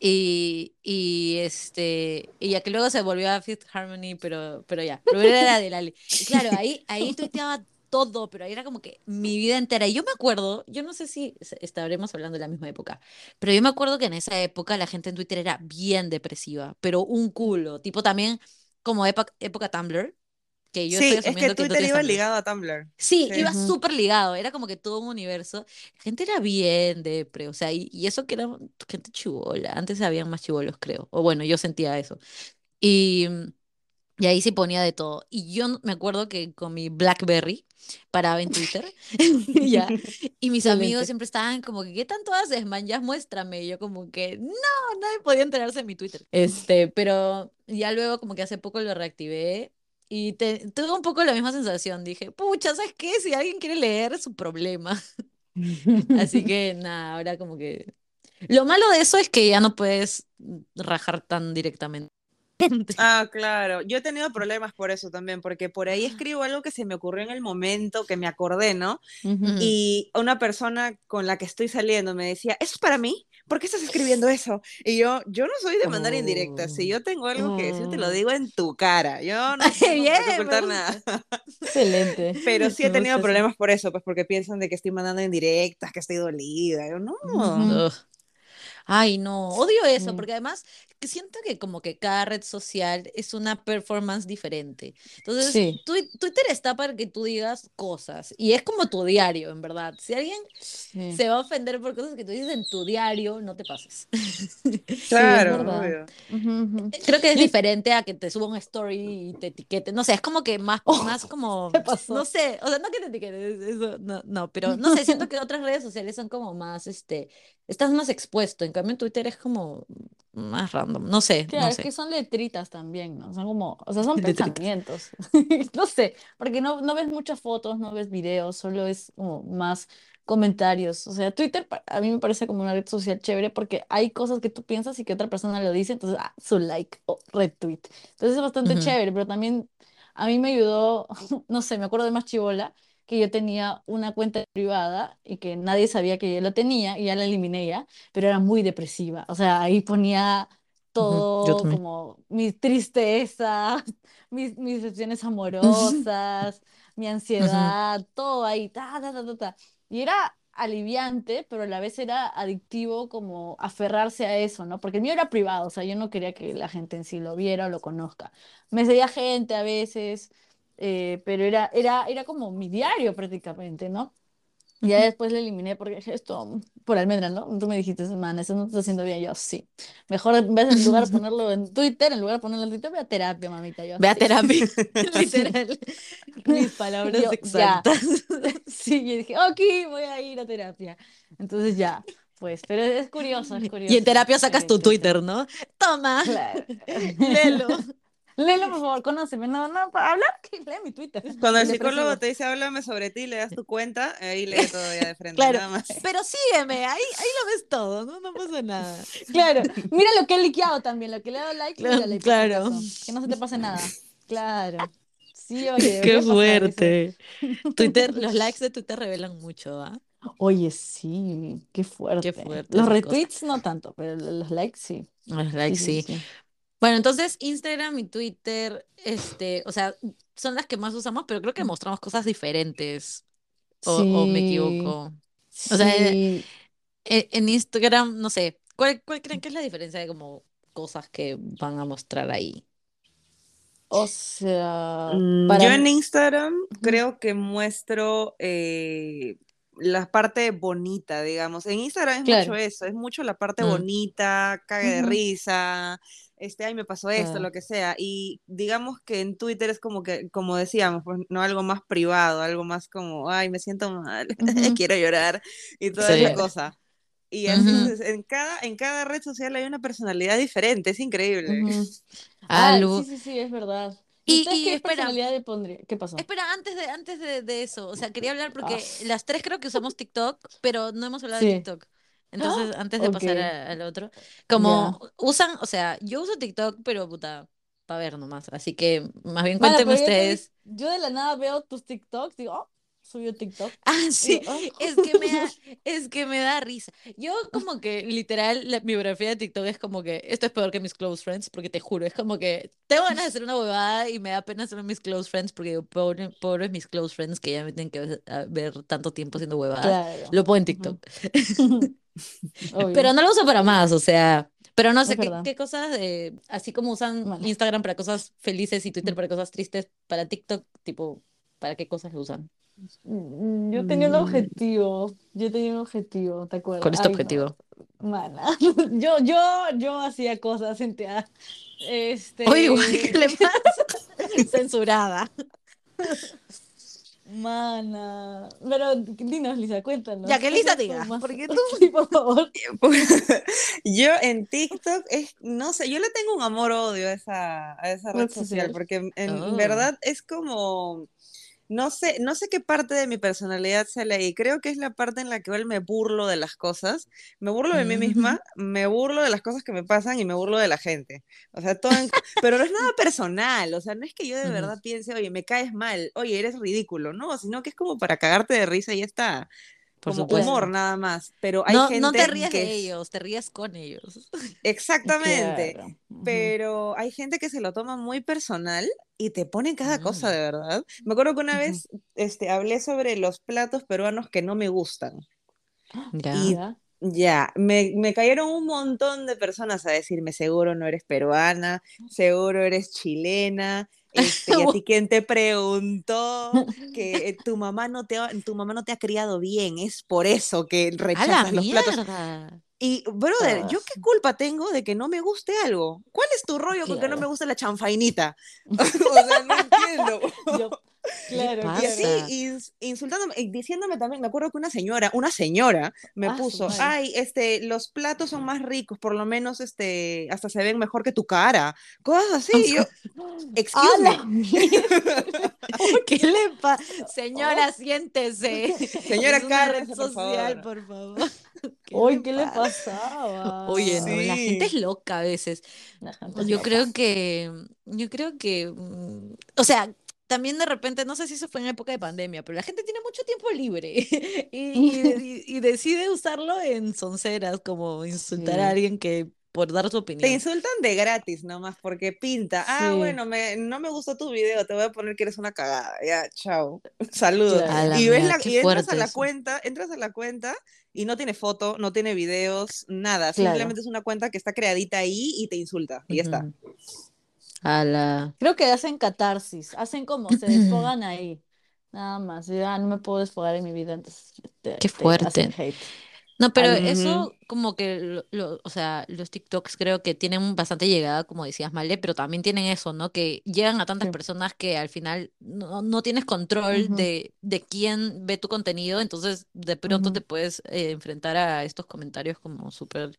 Y, y este, y ya que luego se volvió a Fifth Harmony, pero, pero ya, primero era de Lali. Y claro, ahí, ahí tuiteaba todo, pero ahí era como que mi vida entera. Y yo me acuerdo, yo no sé si es- estaremos hablando de la misma época, pero yo me acuerdo que en esa época la gente en Twitter era bien depresiva, pero un culo, tipo también como época, época Tumblr, que yo Sí, estoy es que que tú Twitter iba Tumblr. ligado a Tumblr. Sí, Sí. iba súper ligado, era como que todo un universo. La gente era bien depre, o sea, y, y eso que era gente chivola, antes habían más chivolos, creo, o bueno, yo sentía eso. Y, y ahí sí ponía de todo. Y yo me acuerdo que con mi BlackBerry paraba en Twitter. ya. Y mis amigos siempre estaban como que, ¿qué tanto haces, man? Ya muéstrame. Y yo como que, no, nadie podía enterarse de mi Twitter. Este, pero ya luego como que hace poco lo reactivé y te, tuve un poco la misma sensación. Dije, pucha, ¿sabes qué? Si alguien quiere leer, es su problema. Así que nada, ahora como que... Lo malo de eso es que ya no puedes rajar tan directamente. Ah, claro. Yo he tenido problemas por eso también, porque por ahí escribo algo que se me ocurrió en el momento, que me acordé, ¿no? Ujú. Ujú. Y una persona con la que estoy saliendo me decía, ¿eso es para mí? ¿Por qué estás escribiendo eso? Y yo, yo no soy de mandar indirectas. Si yo tengo algo que decir, te lo Oh. digo en tu cara. Yo no, Bien, ocultar nada. Excelente. Pero sí he tenido problemas por eso, pues porque piensan de que estoy mandando indirectas, que estoy dolida. Yo, no. Ay, no, odio eso, porque además siento que como que cada red social es una performance diferente. Entonces, Sí. Twi- Twitter está para que tú digas cosas y es como tu diario, en verdad. Si alguien Sí. se va a ofender por cosas que tú dices en tu diario, no te pases. Claro, verdad. obvio. Creo que es diferente a que te suba un story y te etiquete. No sé, es como que más, Oh, más como. ¿qué pasó? No sé, o sea, no que te etiquetes, eso, no, no, pero no sé, siento que otras redes sociales son como más, este, estás más expuesto. En cambio, en Twitter es como más random. No sé, Claro, no es sé. que son letritas también, ¿no? Son como, o sea, son Letritas. pensamientos. No sé, porque no, no ves muchas fotos, no ves videos, solo es como más comentarios. O sea, Twitter a mí me parece como una red social chévere porque hay cosas que tú piensas y que otra persona lo dice, entonces, ah, su like o retweet. Entonces es bastante chévere, pero también a mí me ayudó, no sé, me acuerdo de más chivola, que yo tenía una cuenta privada y que nadie sabía que yo lo tenía y ya la eliminé ya, pero era muy depresiva. O sea, ahí ponía todo como mi tristeza, mis, mis decepciones amorosas, mi ansiedad, todo ahí, ta, ta, ta, ta, ta. Y era aliviante, pero a la vez era adictivo como aferrarse a eso, ¿no? Porque el mío era privado, o sea, yo no quería que la gente en sí lo viera o lo conozca. Me seguía gente a veces, eh, pero era, era, era como mi diario prácticamente, ¿no? Y ya después le eliminé porque dije, esto, por almendra, ¿no? Tú me dijiste, man, eso no te está haciendo bien. Yo, sí. Mejor en vez en lugar de ponerlo en Twitter, en lugar de ponerlo en Twitter, ve a terapia, mamita. Yo, Ve a sí. terapia, literal. Mis palabras Yo, ya. exactas. Sí, y dije, ok, voy a ir a terapia. Entonces ya, pues, pero es curioso, es curioso. Y en terapia sacas tu Twitter, ¿no? Toma, Claro. léelo. Léelo, por favor, conóceme. No, no, para hablar, que lee mi Twitter. Cuando el psicólogo te dice, háblame sobre ti, le das tu cuenta, ahí lee todo ya de frente, Claro, nada más. pero sígueme, ahí, ahí lo ves todo, no, no pasa nada. Claro, mira lo que he liqueado también, lo que le he dado like, Claro, mírale, claro. que no se te pase nada. Claro. Sí, oye, Qué fuerte. Twitter, los likes de Twitter revelan mucho, ¿ah? Oye, sí, qué fuerte. fuerte Los retweets no tanto, pero los likes sí. Los likes, sí, sí. sí. Bueno, entonces Instagram y Twitter, este, o sea, son las que más usamos, pero creo que mostramos cosas diferentes. O, o me equivoco. O sea, sí. En, en Instagram, no sé, ¿cuál, cuál creen que es la diferencia de como cosas que van a mostrar ahí? O sea, Mm, para Yo en Instagram creo que muestro eh, la parte bonita, digamos. En Instagram es mucho eso, es mucho la parte Mm. bonita, cague de risa, este, ay, me pasó esto, lo que sea. Y digamos que en Twitter es como que, como decíamos, pues no algo más privado, algo más como, ay, me siento mal, quiero llorar y toda Sí. esa cosa. Y entonces, en cada, en cada red social hay una personalidad diferente, es increíble. Ujú. Ay, Algo. sí, sí, sí, es verdad. Y- ¿Y qué espera. personalidad le? ¿Qué pasó? Espera, antes de, antes de, de eso, o sea, quería hablar porque Ah. las tres creo que usamos TikTok, pero no hemos hablado de. TikTok. Entonces, antes de pasar a- al otro, como usan, o sea, yo uso TikTok, pero puta, para ver nomás. Así que más bien cuéntenme ustedes. Yo de la nada veo tus TikToks, digo, oh, subió TikTok. Ah, sí, yo, oh. es que me da, es que me da risa. Yo como que literal la biografía de TikTok es como que esto es peor que mis close friends, porque te juro, es como que tengo ganas de hacer una huevada y me da pena hacer mis close friends porque digo, pobre, pobres mis close friends que ya me tienen que ver, a tanto tiempo haciendo huevadas. Claro. Lo pongo en TikTok. Pero no lo uso para más, o sea, pero no sé qué, qué cosas así como usan Vale. Instagram para cosas felices y Twitter para cosas tristes, para TikTok, tipo, ¿para qué cosas lo usan? Mm, Yo tenía un Mm. objetivo, yo tenía un objetivo, ¿te acuerdas? ¿Cuál es tu Ay, no, objetivo? mana. Yo, yo, yo hacía cosas en teatro. Este, Oye, igual, ¿qué le pasa? Censurada. Mana. Pero dinos, Lisa, cuéntanos. Ya, que ¿qué Lisa diga, porque tú- Sí, por favor. Yo en TikTok, es, no sé, yo le tengo un amor-odio a esa, a esa red social, social. porque en, en Oh. verdad es como, no sé, no sé qué parte de mi personalidad sale ahí. Creo que es la parte en la que me burlo de las cosas, me burlo de mí misma, me burlo de las cosas que me pasan y me burlo de la gente. O sea, todo en- pero no es nada personal, o sea, no es que yo de verdad piense, oye, me caes mal, oye, eres ridículo, no, sino que es como para cagarte de risa y ya está. Por como supuesto. humor nada más, pero hay No, gente no te ríes que de ellos, te ríes con ellos. Exactamente. Claro. Ujú. Pero hay gente que se lo toma muy personal y te ponen cada cosa Mm. de verdad. Me acuerdo que una Ujú. vez este, hablé sobre los platos peruanos que no me gustan. Ya. Y- Ya. Ya, me, me cayeron un montón de personas a decirme, seguro no eres peruana, seguro eres chilena, este, y a ti quién te preguntó que eh, tu mamá no te ha, tu mamá no te ha criado bien, es por eso que ¡A la rechazas los platos. Y, brother, ¿yo qué culpa tengo de que no me guste algo? ¿Cuál es tu rollo con que no me Claro. gusta la chanfainita? o sea, no entiendo. Yo- claro? Y así, insultándome, y diciéndome también, me acuerdo que una señora, una señora me Ah, puso, ay, este, los platos son más ricos, por lo menos, este, hasta se ven mejor que tu cara. Cosas así, y yo, excuse ¡A la me. mierda! ¿Qué le pasa? Señora, siéntese. Señora, por social, favor. por favor. Uy, ¿qué le pasa? pasaba? Oye, no, la gente es loca a veces. Yo creo que, yo creo que, mm, o sea, también de repente, no sé si eso fue en época de pandemia, pero la gente tiene mucho tiempo libre y, y- y- decide usarlo en sonceras, como insultar Sí. a alguien que por dar su Te opinión. insultan de gratis nomás porque pinta. Ah, Sí. bueno, me, no me gustó tu video, te voy a poner que eres una cagada. Ya, chao. Saludos. Claro. Y ves mierda, la, y entras a la eso. cuenta, entras a la cuenta y no tiene foto, no tiene videos, nada. Claro. Simplemente es una cuenta que está creadita ahí y te insulta. Y ya está. A la... Creo que hacen catarsis, hacen como se desfogan ahí. Nada más. Ya no me puedo desfogar en mi vida, entonces te, Qué te fuerte. hacen hate. No, pero Al- eso como que, lo- lo- o sea, los TikToks creo que tienen bastante llegada, como decías, Male, pero también tienen eso, ¿no? Que llegan a tantas Sí. personas que al final no, no tienes control de, de quién ve tu contenido, entonces de pronto te puedes eh, enfrentar a estos comentarios como súper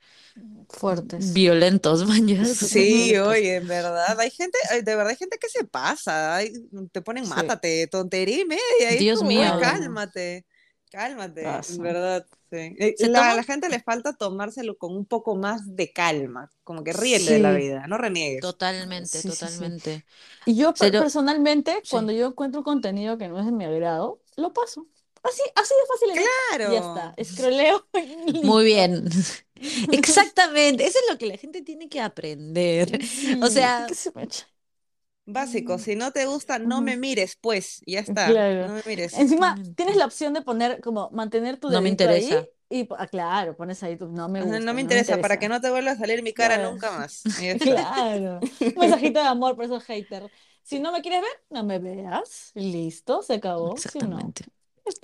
Fuertes. violentos, mañas. Sí, oye, en verdad, hay gente, de verdad hay gente que se pasa, ay, te ponen Sí. mátate, tontería y media, y Dios mío. "Ay, cálmate, cálmate, Pasa. en verdad, sí. Eh, Se La, toman- la gente le falta tomárselo con un poco más de calma, como que ríete de la vida, no reniegues. Totalmente, Sí, sí, sí. totalmente. Y yo personalmente, Sí. cuando yo encuentro contenido que no es de mi agrado, lo paso. Así, así de fácil. Claro. Ya está. Escroleo. Muy bien. Exactamente. Eso es lo que la gente tiene que aprender. Sí, O sea, ¿qué se me echa? Básico, si no te gusta, no me mires, pues, ya está, Claro. no me mires. Encima, Exactamente. tienes la opción de poner, como, mantener tu No me dedito ahí interesa. y, ah, claro, pones ahí tu, no me gusta, no me interesa, para que interesa. no te vuelva a salir mi cara Claro. nunca más. Claro. Un mensajito de amor por esos haters. Si no me quieres ver, no me veas. Listo, se acabó. Si no, Exactamente.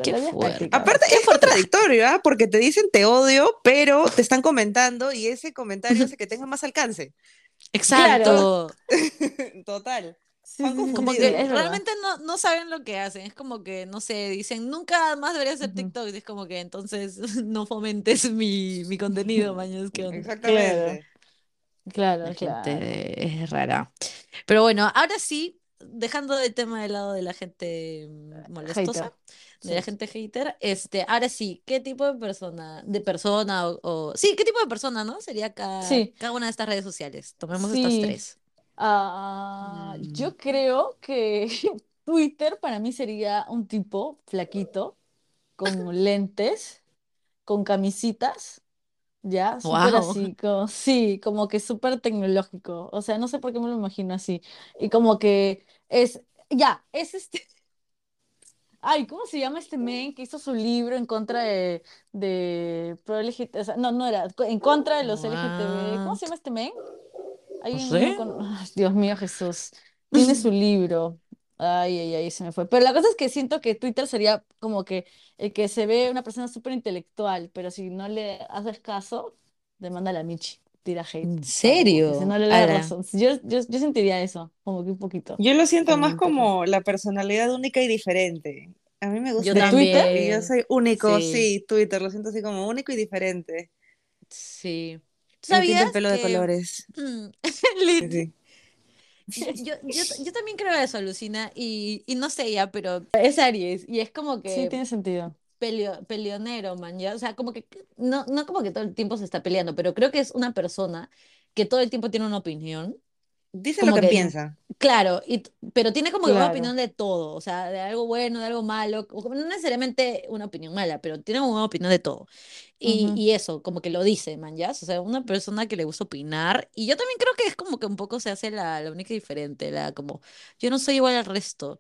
Qué es fuerte. Aparte, es contradictorio, ¿ah? Porque te dicen te odio, pero te están comentando y ese comentario hace que tenga más alcance. Exacto. Total. Sí, Como sí, que realmente no, no saben lo que hacen. Es como que, no sé, dicen, nunca más debería hacer. TikTok. Y es como que entonces no fomentes mi, mi contenido, mañana. ¿Qué onda? Exactamente. Claro, La claro. gente es rara. Pero bueno, ahora sí, dejando el tema de lado de la gente molestosa, Hater. De la gente hater, este, ahora sí, ¿qué tipo de persona, de persona o, o- sí, qué tipo de persona, ¿no? Sería cada, Sí. cada una de estas redes sociales. Tomemos estas tres. Ah, Mm. yo creo que Twitter para mí sería un tipo flaquito, con lentes, con camisitas, ya, súper Wow. así, como, sí, como que súper tecnológico. O sea, no sé por qué me lo imagino así. Y como que es, ya, es este. Ay, ¿cómo se llama este men que hizo su libro en contra de, de pro LGBT? O sea, no, no era, en contra de los LGTB. ¿Cómo se llama este men? Hay No sé. con... Ay, Dios mío, Jesús. Tiene su libro. Ay, ay, ay, se me fue. Pero la cosa es que siento que Twitter sería como que el que se ve una persona súper intelectual, pero si no le haces caso, te manda la Michi, tira hate. ¿En Como que si serio? no le das Ala. razón. Yo, yo, yo sentiría eso, como que un poquito. Yo lo siento más como la personalidad única y diferente. A mí me gusta Yo ¿De Twitter? y yo soy único, Sí, sí, Twitter, lo siento así como único y diferente. sí. ¿Tú Me pinto el sabías pelo de que colores. mm, Sí, sí. Yo, yo, yo, también creo eso, Lucina, y, y no sé ya, pero es Aries, y es como Sí, que tiene sentido. Peleo, peleonero, man, ya, o sea, como que, no, no como que todo el tiempo se está peleando, pero creo que es una persona que todo el tiempo tiene una opinión, Dice lo como que que, piensa. claro, y, pero tiene como que una Claro. opinión de todo, o sea, de algo bueno, de algo malo, no necesariamente una opinión mala, pero tiene una opinión de todo. Y, Ujú. y eso, como que lo dice, man, ¿ya? O sea, una persona que le gusta opinar. Y yo también creo que es como que un poco se hace la, la única diferente, la como, yo no soy igual al resto.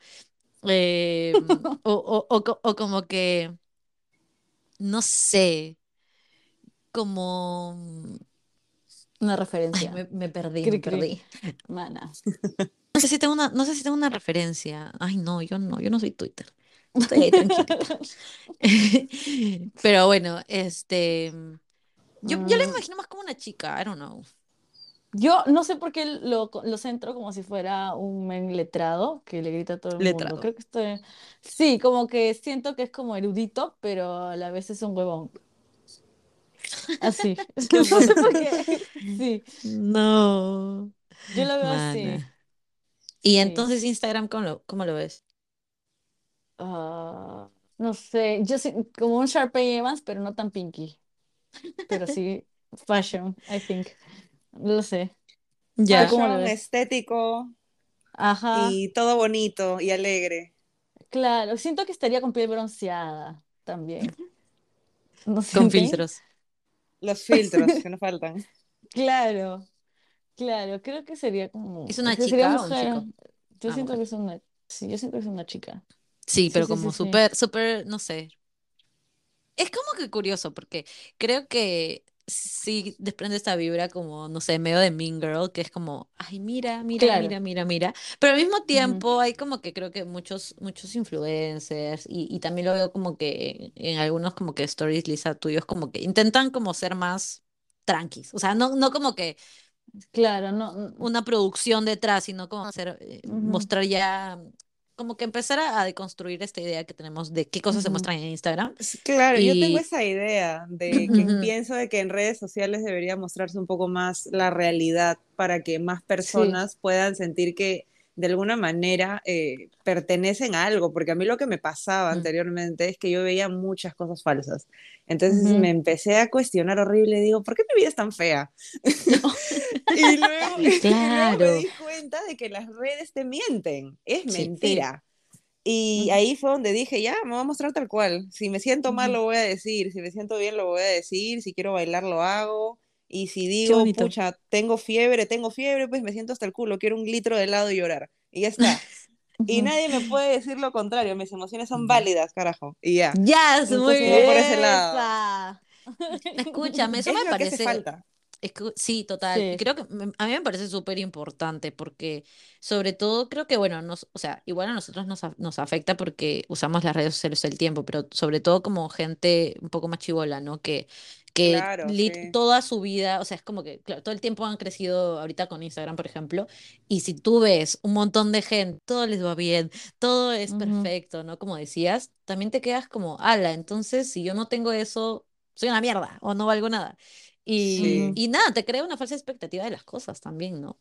Eh, o, o, o, o como que, no sé, como... Una Ay, referencia. me, me perdí, Cri, me cri. perdí. Mana. No sé si tengo una, no sé si tengo una referencia. Ay, no, yo no, yo no soy Twitter. Estoy ahí tranquilita. Pero bueno, este... Yo, yo la Mm, imagino más como una chica, I don't know. Yo no sé por qué lo, lo centro como si fuera un men letrado que le grita a todo el mundo. Creo que estoy... Sí, como que siento que es como erudito, pero a la vez es un huevón. Así. No sé por qué. Sí, No, yo lo veo así. Y Sí. entonces Instagram, ¿cómo lo, cómo lo ves? Ah, no sé, yo sí, como un Sharpay Evans, pero no tan pinky. Pero sí, fashion, I think. No lo sé. ¿Tú Ya. cómo lo estético Ajá, y todo bonito y alegre. claro. Siento que estaría con piel bronceada también. ¿No Con filtros. Los filtros que nos faltan. Claro, claro. Creo que sería como, ¿Es una chica o un mujer. chico? Yo Ah, siento que es una, sí, yo siento que es una chica. Sí, Sí, pero sí, sí, como sí. súper, súper, no sé. Es como que curioso, porque creo que sí desprende esta vibra como, no sé, medio de Mean Girl, que es como, ay, mira, mira, Claro. mira, mira, mira. Pero al mismo tiempo hay como que creo que muchos, muchos influencers, y, y también lo veo como que en algunos como que stories, Lisa, tuyos, como que intentan como ser más tranquis. O sea, no, no como que Claro, no. una producción detrás, sino como hacer, ujú, mostrar ya, como que empezar a, a deconstruir esta idea que tenemos de qué cosas se muestran en Instagram. Claro, yo tengo esa idea de que pienso de que en redes sociales debería mostrarse un poco más la realidad para que más Sí. personas puedan sentir que de alguna manera eh, pertenecen a algo, porque a mí lo que me pasaba mm, anteriormente es que yo veía muchas cosas falsas. Entonces me empecé a cuestionar horrible, digo, ¿por qué mi vida es tan fea? Y luego, y luego me Claro. di cuenta de que las redes te mienten, es Sí. Sí. mentira. Y ahí fue donde dije, ya, me voy a mostrar tal cual. Si me siento mal, lo voy a decir. Si me siento bien, lo voy a decir. Si quiero bailar, lo hago. Y si digo, pucha, tengo fiebre, tengo fiebre, pues me siento hasta el culo, quiero un litro de helado y llorar. Y ya está. Y nadie me puede decir lo contrario. Mis emociones son válidas, carajo. Y ya. Yes, muy voy por ese lado. Escúchame, eso Es me lo que hace parece, falta. sí, total, Sí. creo que a mí me parece súper importante porque sobre todo creo que, bueno, nos, o sea, igual a nosotros nos, nos afecta porque usamos las redes sociales el tiempo, pero sobre todo como gente un poco más chivola, ¿no? Que, que Claro, sí. toda su vida, o sea, es como que, claro, todo el tiempo han crecido ahorita con Instagram, por ejemplo, y si tú ves un montón de gente, todo les va bien, todo es perfecto, ¿no? Como decías, también te quedas como, ala, entonces si yo no tengo eso, soy una mierda o no valgo nada. Y, Sí. Y nada, te crea una falsa expectativa de las cosas también, ¿no?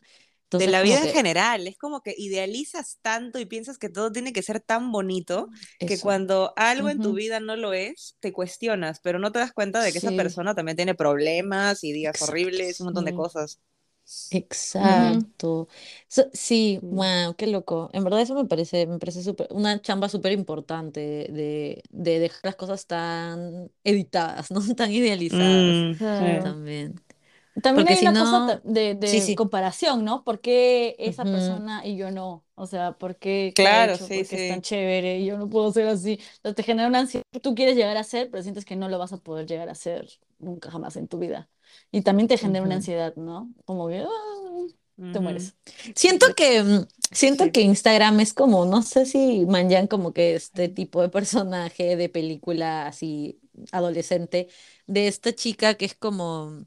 De la vida en general. Es como que idealizas tanto y piensas que todo tiene que ser tan bonito que cuando algo en tu vida no lo es, te cuestionas, pero no te das cuenta de que esa persona también tiene problemas y días exacto, horribles, un montón de cosas. Exacto. So- sí, wow, qué loco. En verdad eso me parece, me parece súper, una chamba súper importante de, de dejar las cosas tan editadas, ¿no? Tan idealizadas Mm, sí. También. También Porque hay si una cosa ta- no, de, sí, de sí. comparación, ¿no? ¿Por qué esa ujú, persona y yo no? O sea, ¿por qué Claro, hecho? sí, ¿Por qué es tan sí. chévere y yo no puedo ser así? Entonces te genera una ansiedad que tú quieres llegar a ser, pero sientes que no lo vas a poder llegar a ser nunca jamás en tu vida. Y también te genera una ujú. ansiedad, ¿no? Como que ah, te Ujú. mueres. Siento que, mm, siento Sí. que Instagram es como, no sé si manjan como que este tipo de personaje de película así adolescente, de esta chica que es como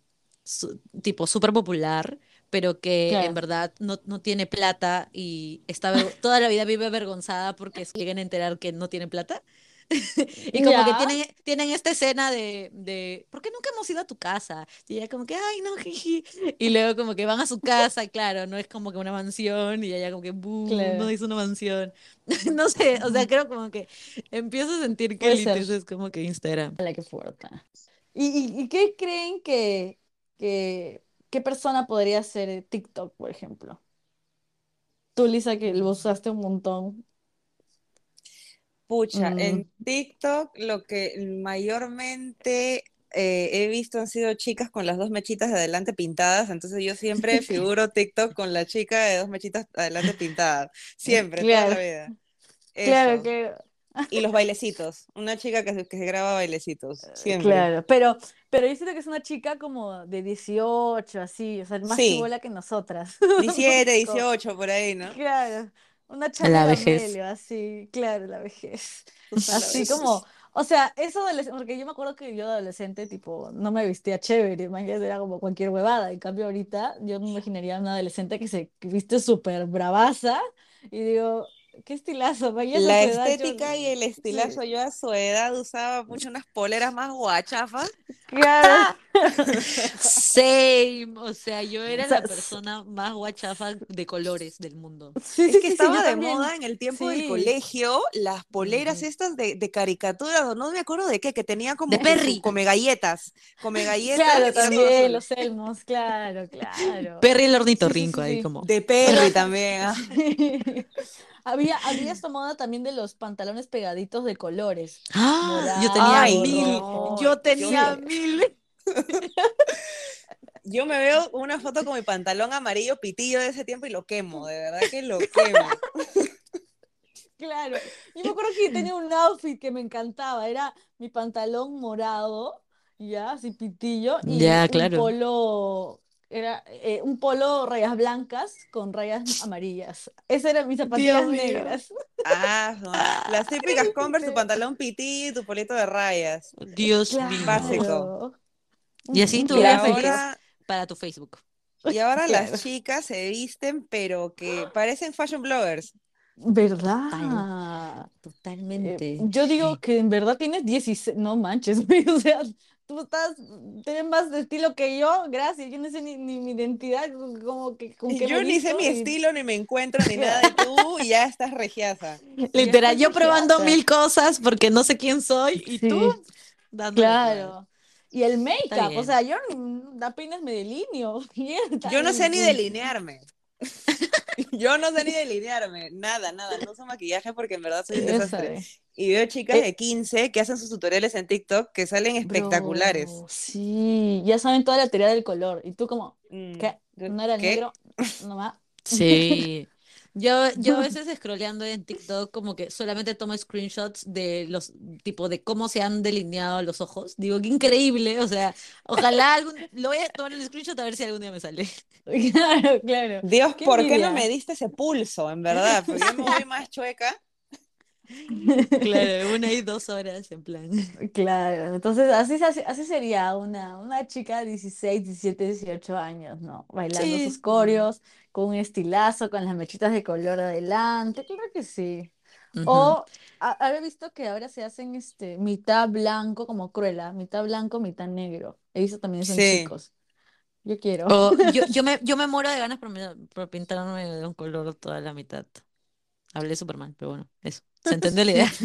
su- tipo súper popular, pero que Claro. en verdad no, no tiene plata y está toda la vida vive avergonzada porque se llegan a enterar que no tiene plata. Y como que Ya. tienen, tienen esta escena de, de, ¿por qué nunca hemos ido a tu casa? Y ella como que, ay, no, jiji. Y luego como que van a su casa, y claro, no es como que una mansión, y ella como que, "Bu, Claro. no es una mansión. No sé, o sea, creo como que empiezo a sentir que es como que Instagram. Ala, qué fuerte. ¿Y, y, y qué creen que, que qué persona podría ser TikTok, por ejemplo? Tú, Lisa, que lo usaste un montón. Pucha, Mm. en TikTok lo que mayormente eh, he visto han sido chicas con las dos mechitas de adelante pintadas, entonces yo siempre figuro TikTok con la chica de dos mechitas adelante pintadas, siempre, toda la Claro. vida. Claro Eso. Y los bailecitos, una chica que, se- que se graba bailecitos, siempre. claro, pero, pero yo siento que es una chica como de 18, así, o sea, más Sí. chibola que nosotras. 17, Como- 18, por ahí, ¿no? Claro, una La chama vejez. Así, claro, la vejez. La Así como, o sea, eso adolesc- porque yo me acuerdo que yo de adolescente, tipo, no me vestía chévere, imagínate, era como cualquier huevada. En cambio, ahorita yo me imaginaría una adolescente que se que viste súper bravaza y digo, qué estilazo, vaya La estética y el estilazo, yo a su edad usaba mucho unas poleras más guachafas. Claro, Same, o sea, yo era O sea, la persona más guachafa de colores del mundo. sí, Es que sí, sí, yo estaba de también. moda en el tiempo Sí. del colegio las poleras estas de, de caricaturas, o no me acuerdo de qué, que tenía como De Perry. come galletas, come galletas Claro, también, los elmos, claro, claro. Perry el ornitorrinco sí, ahí como. De Perry también. ah. Había, había esta moda también de los pantalones pegaditos de colores. ¡Ah! Yo tenía Ay, mil. Yo tenía mil. Yo me veo una foto con mi pantalón amarillo pitillo de ese tiempo y lo quemo, de verdad que lo quemo. Claro. Yo me acuerdo que tenía un outfit que me encantaba. Era mi pantalón morado, ya, así pitillo, y Ya, un claro. polo, era eh, un polo rayas blancas con rayas amarillas. Esas eran mis zapatillas Dios mío. negras. Ah, las típicas Converse, tu pantalón y tu polito de rayas. Dios mío. Básico. Y así tú eras ahora, para tu Facebook. y ahora Claro. las chicas se visten, pero que parecen fashion bloggers. ¿Verdad? Eh, Totalmente. yo digo que en verdad tienes 16, no manches, o sea, tú estás, tienes más de estilo que yo, gracias, yo no sé ni, ni mi identidad, como que, con Y qué yo ni sé mi y- estilo, ni me encuentro, ni nada, y tú ya estás regiasa. Literal, yo probando mil cosas porque no sé quién soy y Sí. tú dándole claro. Y el make-up, o sea, yo mm, apenas me delineo. Yo no sé ni y- delinearme. Yo no sé ni delinearme, nada, nada, no uso maquillaje porque en verdad soy un Esa desastre. Y veo chicas Eh. de 15 que hacen sus tutoriales en TikTok que salen espectaculares. Bro, sí, ya saben toda la teoría del color. Y tú como, Mm, ¿qué? ¿No era el ¿qué? negro? Nomás. Sí. Yo, yo a veces scrolleando en TikTok como que solamente tomo screenshots de los tipo de cómo se han delineado los ojos. Digo, qué increíble. O sea, ojalá algún, lo voy a tomar el screenshot a ver si algún día me sale. Claro, claro. Dios, Qué ¿por qué no me diste ese pulso, en verdad? Porque yo me voy más chueca. Claro, una y dos horas en plan. Claro, entonces así, así, sería una, una chica de 16, 17, 18 años, ¿no? Bailando Sí. sus coreos, con un estilazo, con las mechitas de color adelante, claro que sí. O a- haber visto que ahora se hacen este mitad blanco como Cruella, mitad blanco, mitad negro. He visto también eso en Sí. chicos. Yo quiero. O yo, yo me, yo me muero de ganas por, por pintarme de un color toda la mitad. Hablé súper mal, pero bueno, eso. ¿Se entendió la idea?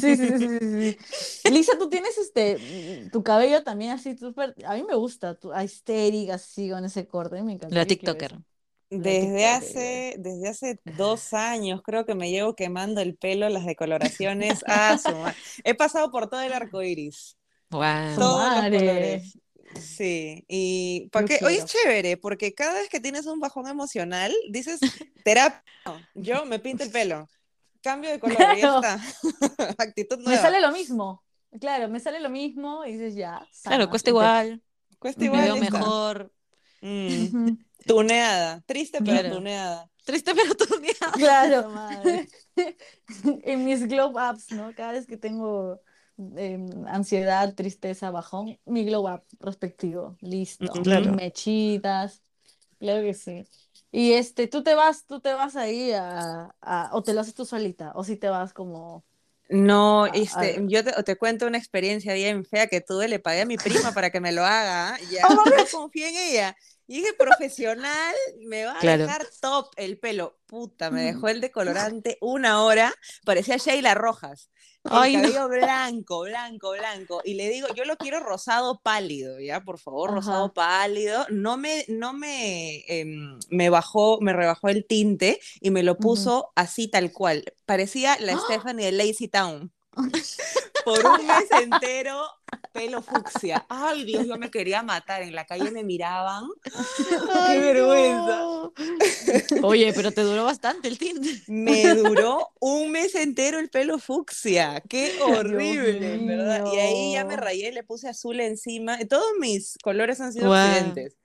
Sí, sí, sí, sí. Lisa, tú tienes este, tu cabello también así súper, a mí me gusta, tu aesthetic así con ese corte, me encanta. La TikToker. Desde hace, desde hace dos años creo que me llevo quemando el pelo, las decoloraciones. Ah, He pasado por todo el arco iris, Wow. todos los colores. Sí, y ¿para Yo qué? Hoy es chévere, porque cada vez que tienes un bajón emocional, dices, terapia, no, yo me pinto el pelo, cambio de color, y ya Claro. está. Actitud Me nueva. sale lo mismo, claro, me sale lo mismo y dices ya, Claro, sana, cuesta y te- igual, Cuesta me igual, veo listo. mejor. Mm, tuneada, triste pero Claro. tuneada. Triste pero tuneada. Claro. Madre. En mis glow ups, ¿no? Cada vez que tengo em, ansiedad, tristeza, bajón, mi glow up respectivo, listo. Claro. Mechitas, Claro que sí. Y este, tú te vas, tú te vas ahí a, a- o te lo haces tú solita, o si te vas como No, a, este, yo te, te cuento una experiencia bien fea que tuve, le pagué a mi prima para que me lo haga, ¿ah? ya, confié en ella. Y dije, profesional, me va a Claro. dejar top el pelo. Puta, me dejó el decolorante una hora, parecía Sheila Rojas. El Ay, no. cabello blanco, blanco, blanco. Y le digo, yo lo quiero rosado pálido, ¿ya? Por favor, rosado pálido. No me, no me, em, me bajó, me rebajó el tinte y me lo puso así tal cual. Parecía la ¡Ah! Stephanie de Lazy Town. Por un mes entero, pelo fucsia. Ay, Dios, yo me quería matar. En la calle me miraban. Ay, ¡Qué vergüenza! no. Oye, pero te duró bastante el tinte. Me duró un mes entero el pelo fucsia. ¡Qué horrible! en ¿verdad? Y ahí ya me rayé, le puse azul encima. Todos mis colores han sido accidentes.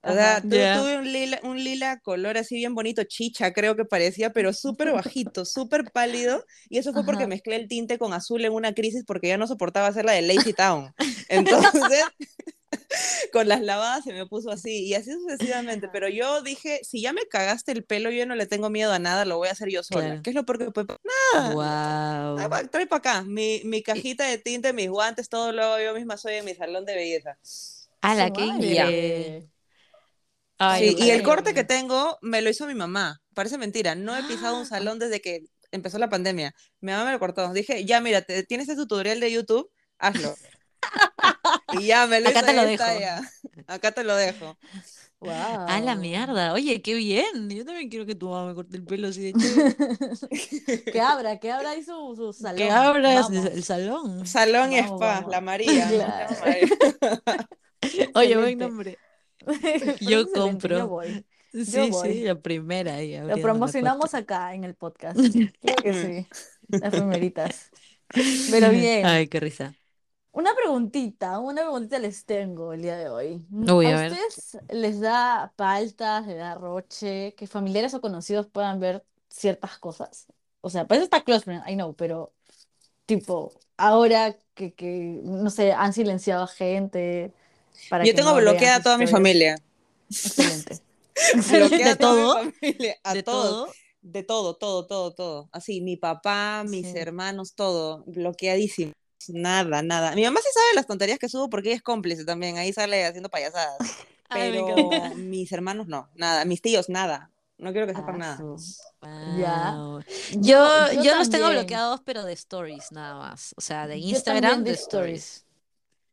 O sea, tuve un lila, un lila color así bien bonito, chicha creo que parecía, pero súper bajito, súper pálido. Y eso fue porque mezclé el tinte con azul en una crisis porque ya no soportaba hacer la de Lazy Town. Entonces, con las lavadas se me puso así y así sucesivamente. Pero yo dije, si ya me cagaste el pelo, yo no le tengo miedo a nada, lo voy a hacer yo sola. Claro. ¿Qué es lo peor que puede? Nada. Wow. pa- Trae para acá, mi, mi cajita de tinte, mis guantes, todo lo hago yo misma, soy en mi salón de belleza. Ala, Su qué increíble. Ay, Sí, y el corte que tengo me lo hizo mi mamá. Parece mentira. No he pisado un salón desde que empezó la pandemia. Mi mamá me lo cortó. Dije, ya, mira, te- tienes este tutorial de YouTube, hazlo. y ya me lo Acá hizo te lo dejo. ya. Acá te lo dejo. A la Wow. mierda. Oye, qué bien. Yo también quiero que tu mamá me corte el pelo así de chévere. Que abra, que abra ahí su, su salón. Que Vamos. el salón. Salón y spa, la María. Claro. La María. Oye, buen nombre. Parece Yo compro. Yo voy. Sí, voy. sí, la primera ahí Lo promocionamos acá en el podcast. Creo que sí. Las primeritas. Pero bien. Ay, qué risa. Una preguntita, una preguntita les tengo el día de hoy. Uy, a ¿A ver. ustedes les da paltas, les da roche, que familiares o conocidos puedan ver ciertas cosas? O sea, pues está close friend, I know, pero tipo, ahora que, que, no sé, han silenciado a gente para Yo tengo no bloqueada a toda mi familia. Excelente. Bloqueada ¿De a toda mi todo? familia, a ¿De todos. todo? De todo, todo, todo, todo. Así, mi papá, mis Sí. hermanos, todo, bloqueadísimo. Nada, nada. Mi mamá sí sabe las tonterías que subo porque ella es cómplice también, ahí sale haciendo payasadas. Pero mis hermanos no, nada. Mis tíos, nada. No quiero que sepan Ah, nada. su- Ya. Yo, Yo, yo yo los tengo bloqueados, pero de stories nada más. O sea, de Instagram, de stories.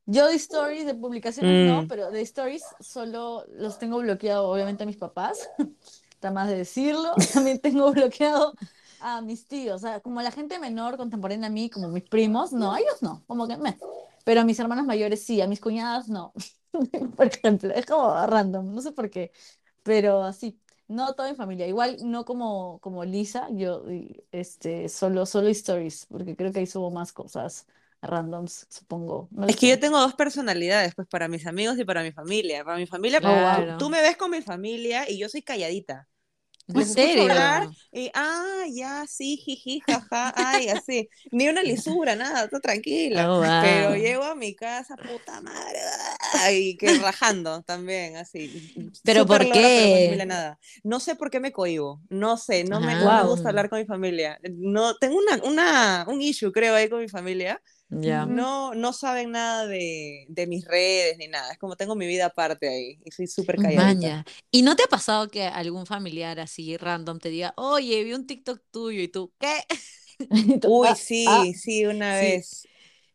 Yo de stories, de publicaciones no, Mm. pero de stories solo los tengo bloqueado, obviamente, a mis papás. Está más de decirlo. También tengo bloqueado a mis tíos. O sea, como la gente menor, contemporánea a mí, como mis primos, no, a ellos no, como que me. Pero a mis hermanas mayores sí, a mis cuñadas no. Por ejemplo, es como random, no sé por qué. Pero así, no toda mi familia. Igual no como, como Lisa, yo este, solo, solo stories, porque creo que ahí subo más cosas randoms, supongo. No Es que yo tengo dos personalidades, pues para mis amigos y para mi familia. Para mi familia, tú- Claro. tú, me ves con mi familia y yo soy calladita. ¿En Les escucho serio? y, ah, ya, sí, jiji, jaja, ay, así. Ni una lisura, nada, tú tranquila. Oh, Pero wow. llego a mi casa, puta madre, ay, que rajando también, así. ¿Pero Súper por pero qué? nada. No sé por qué me cohibo, no sé, no me, no me Ah. gusta hablar con mi familia. No, tengo una, una, un issue, creo, ahí con mi familia. No, no saben nada de, de mis redes ni nada. Es como tengo mi vida aparte ahí y soy súper calladita. Maña. ¿Y no te ha pasado que algún familiar así random te diga, oye, vi un TikTok tuyo y tú, ¿qué? Uy, ah, sí, ah, sí, una Sí. vez.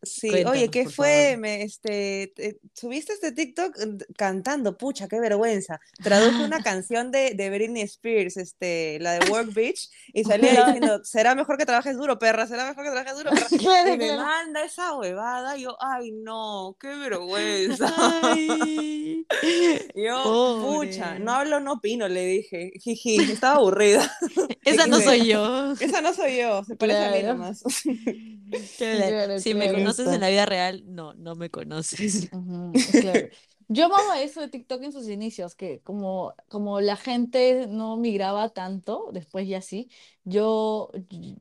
Sí, Cuéntanos, oye, ¿qué fue? Me, este, te- subiste este TikTok eh, cantando, pucha, qué vergüenza. Traduje una canción de, de Britney Spears, este, la de Work Bitch, y salía diciendo, será mejor que trabajes duro, perra, será mejor que trabajes duro, perra. Claro, Y me claro. manda esa huevada, y yo, ay, no, qué vergüenza. Ay. Yo, pucha, no hablo, no opino, le dije. Jiji, estaba aburrida. Esa no soy yo. Esa no soy yo, se parece a mí Claro. nomás. Claro, Si me conoces en la vida real, no, no me conoces. Ujú, claro. Yo amaba eso de TikTok en sus inicios, que como, como la gente no migraba tanto, después ya sí, yo,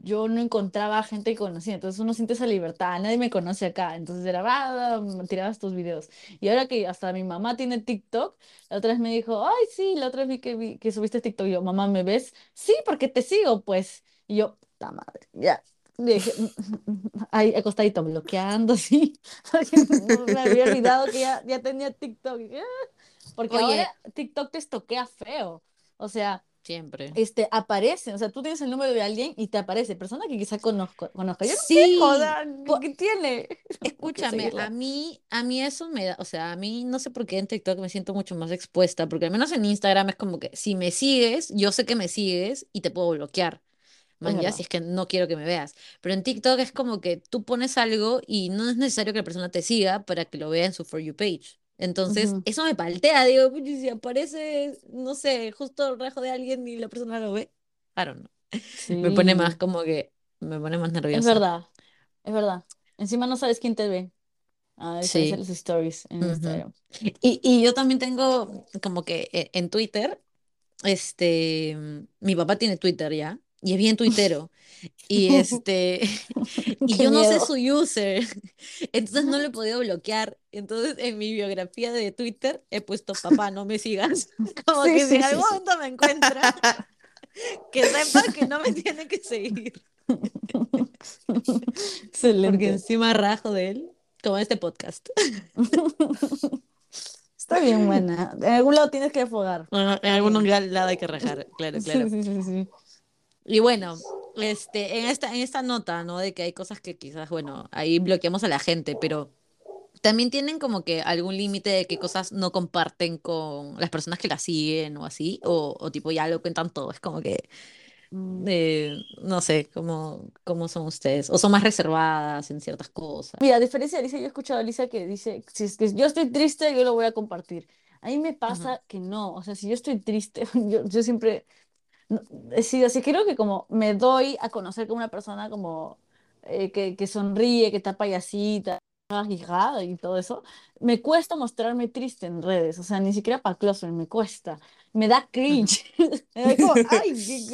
yo no encontraba gente que conocía, entonces uno siente esa libertad, nadie me conoce acá, entonces era, va, tirabas tus videos. Y ahora que hasta mi mamá tiene TikTok, la otra vez me dijo, ay, sí, la otra vez vi que, vi que subiste TikTok, y yo, mamá, ¿me ves? Sí, porque te sigo, pues. Y yo, ta madre, ya. Le dije, ahí acostadito, bloqueando, así. me había olvidado que ya, ya tenía TikTok. Porque Oye. ahora TikTok te estoquea feo. O sea, Siempre. este, aparece. O sea, tú tienes el número de alguien y te aparece. Persona que quizá conozco, conozca. Yo no Sí, ¿qué tiene? Escúchame, a mí, a mí eso me da, o sea, a mí no sé por qué en TikTok me siento mucho más expuesta, porque al menos en Instagram es como que si me sigues, yo sé que me sigues y te puedo bloquear. Man, ya, si es que no quiero que me veas. Pero en TikTok es como que tú pones algo y no es necesario que la persona te siga para que lo vea en su For You page. Entonces, Ujú. eso me paltea, digo, "Puchi, si aparece, no sé, justo el rajo de alguien y la persona lo ve, I don't know. Me pone más Sí, como que, me pone más es nerviosa. verdad, es verdad. Encima no sabes quién te ve. A diferencia de Sí. los stories en Ujú. Instagram. Y, y yo también tengo como que e- en Twitter, este, mi papá tiene Twitter ya, y es bien tuitero. Y este, y Qué yo no sé miedo. su user, entonces no lo he podido bloquear. Entonces en mi biografía de Twitter he puesto papá, no me sigas. Como Sí, que si sí, en sí, algún momento me encuentra, que sepa que no me tiene que seguir. Porque Excelente. encima rajo de él, como este podcast. Está bien buena. En algún lado tienes que afogar. Bueno, en algún lugar lado hay que rajar, claro, claro. Sí, sí, sí, sí. Y bueno, este, en esta, en esta nota, ¿no? De que hay cosas que quizás, bueno, ahí bloqueamos a la gente, pero también tienen como que algún límite de qué cosas no comparten con las personas que la siguen o así, o, o tipo ya lo cuentan todo, es como que, Mm. eh, no sé, cómo, cómo son ustedes, o son más reservadas en ciertas cosas. Mira, a diferencia de Alicia, yo he escuchado a Alicia que dice, si es que yo estoy triste, yo lo voy a compartir. A mí me pasa que no, o sea, si yo estoy triste, yo, yo siempre no, he sido así, creo que como me doy a conocer como una persona como eh, que, que sonríe, que está payasita, jijada y todo eso, me cuesta mostrarme triste en redes, o sea, ni siquiera para closet, me cuesta, me da cringe, me da como, ay, qué,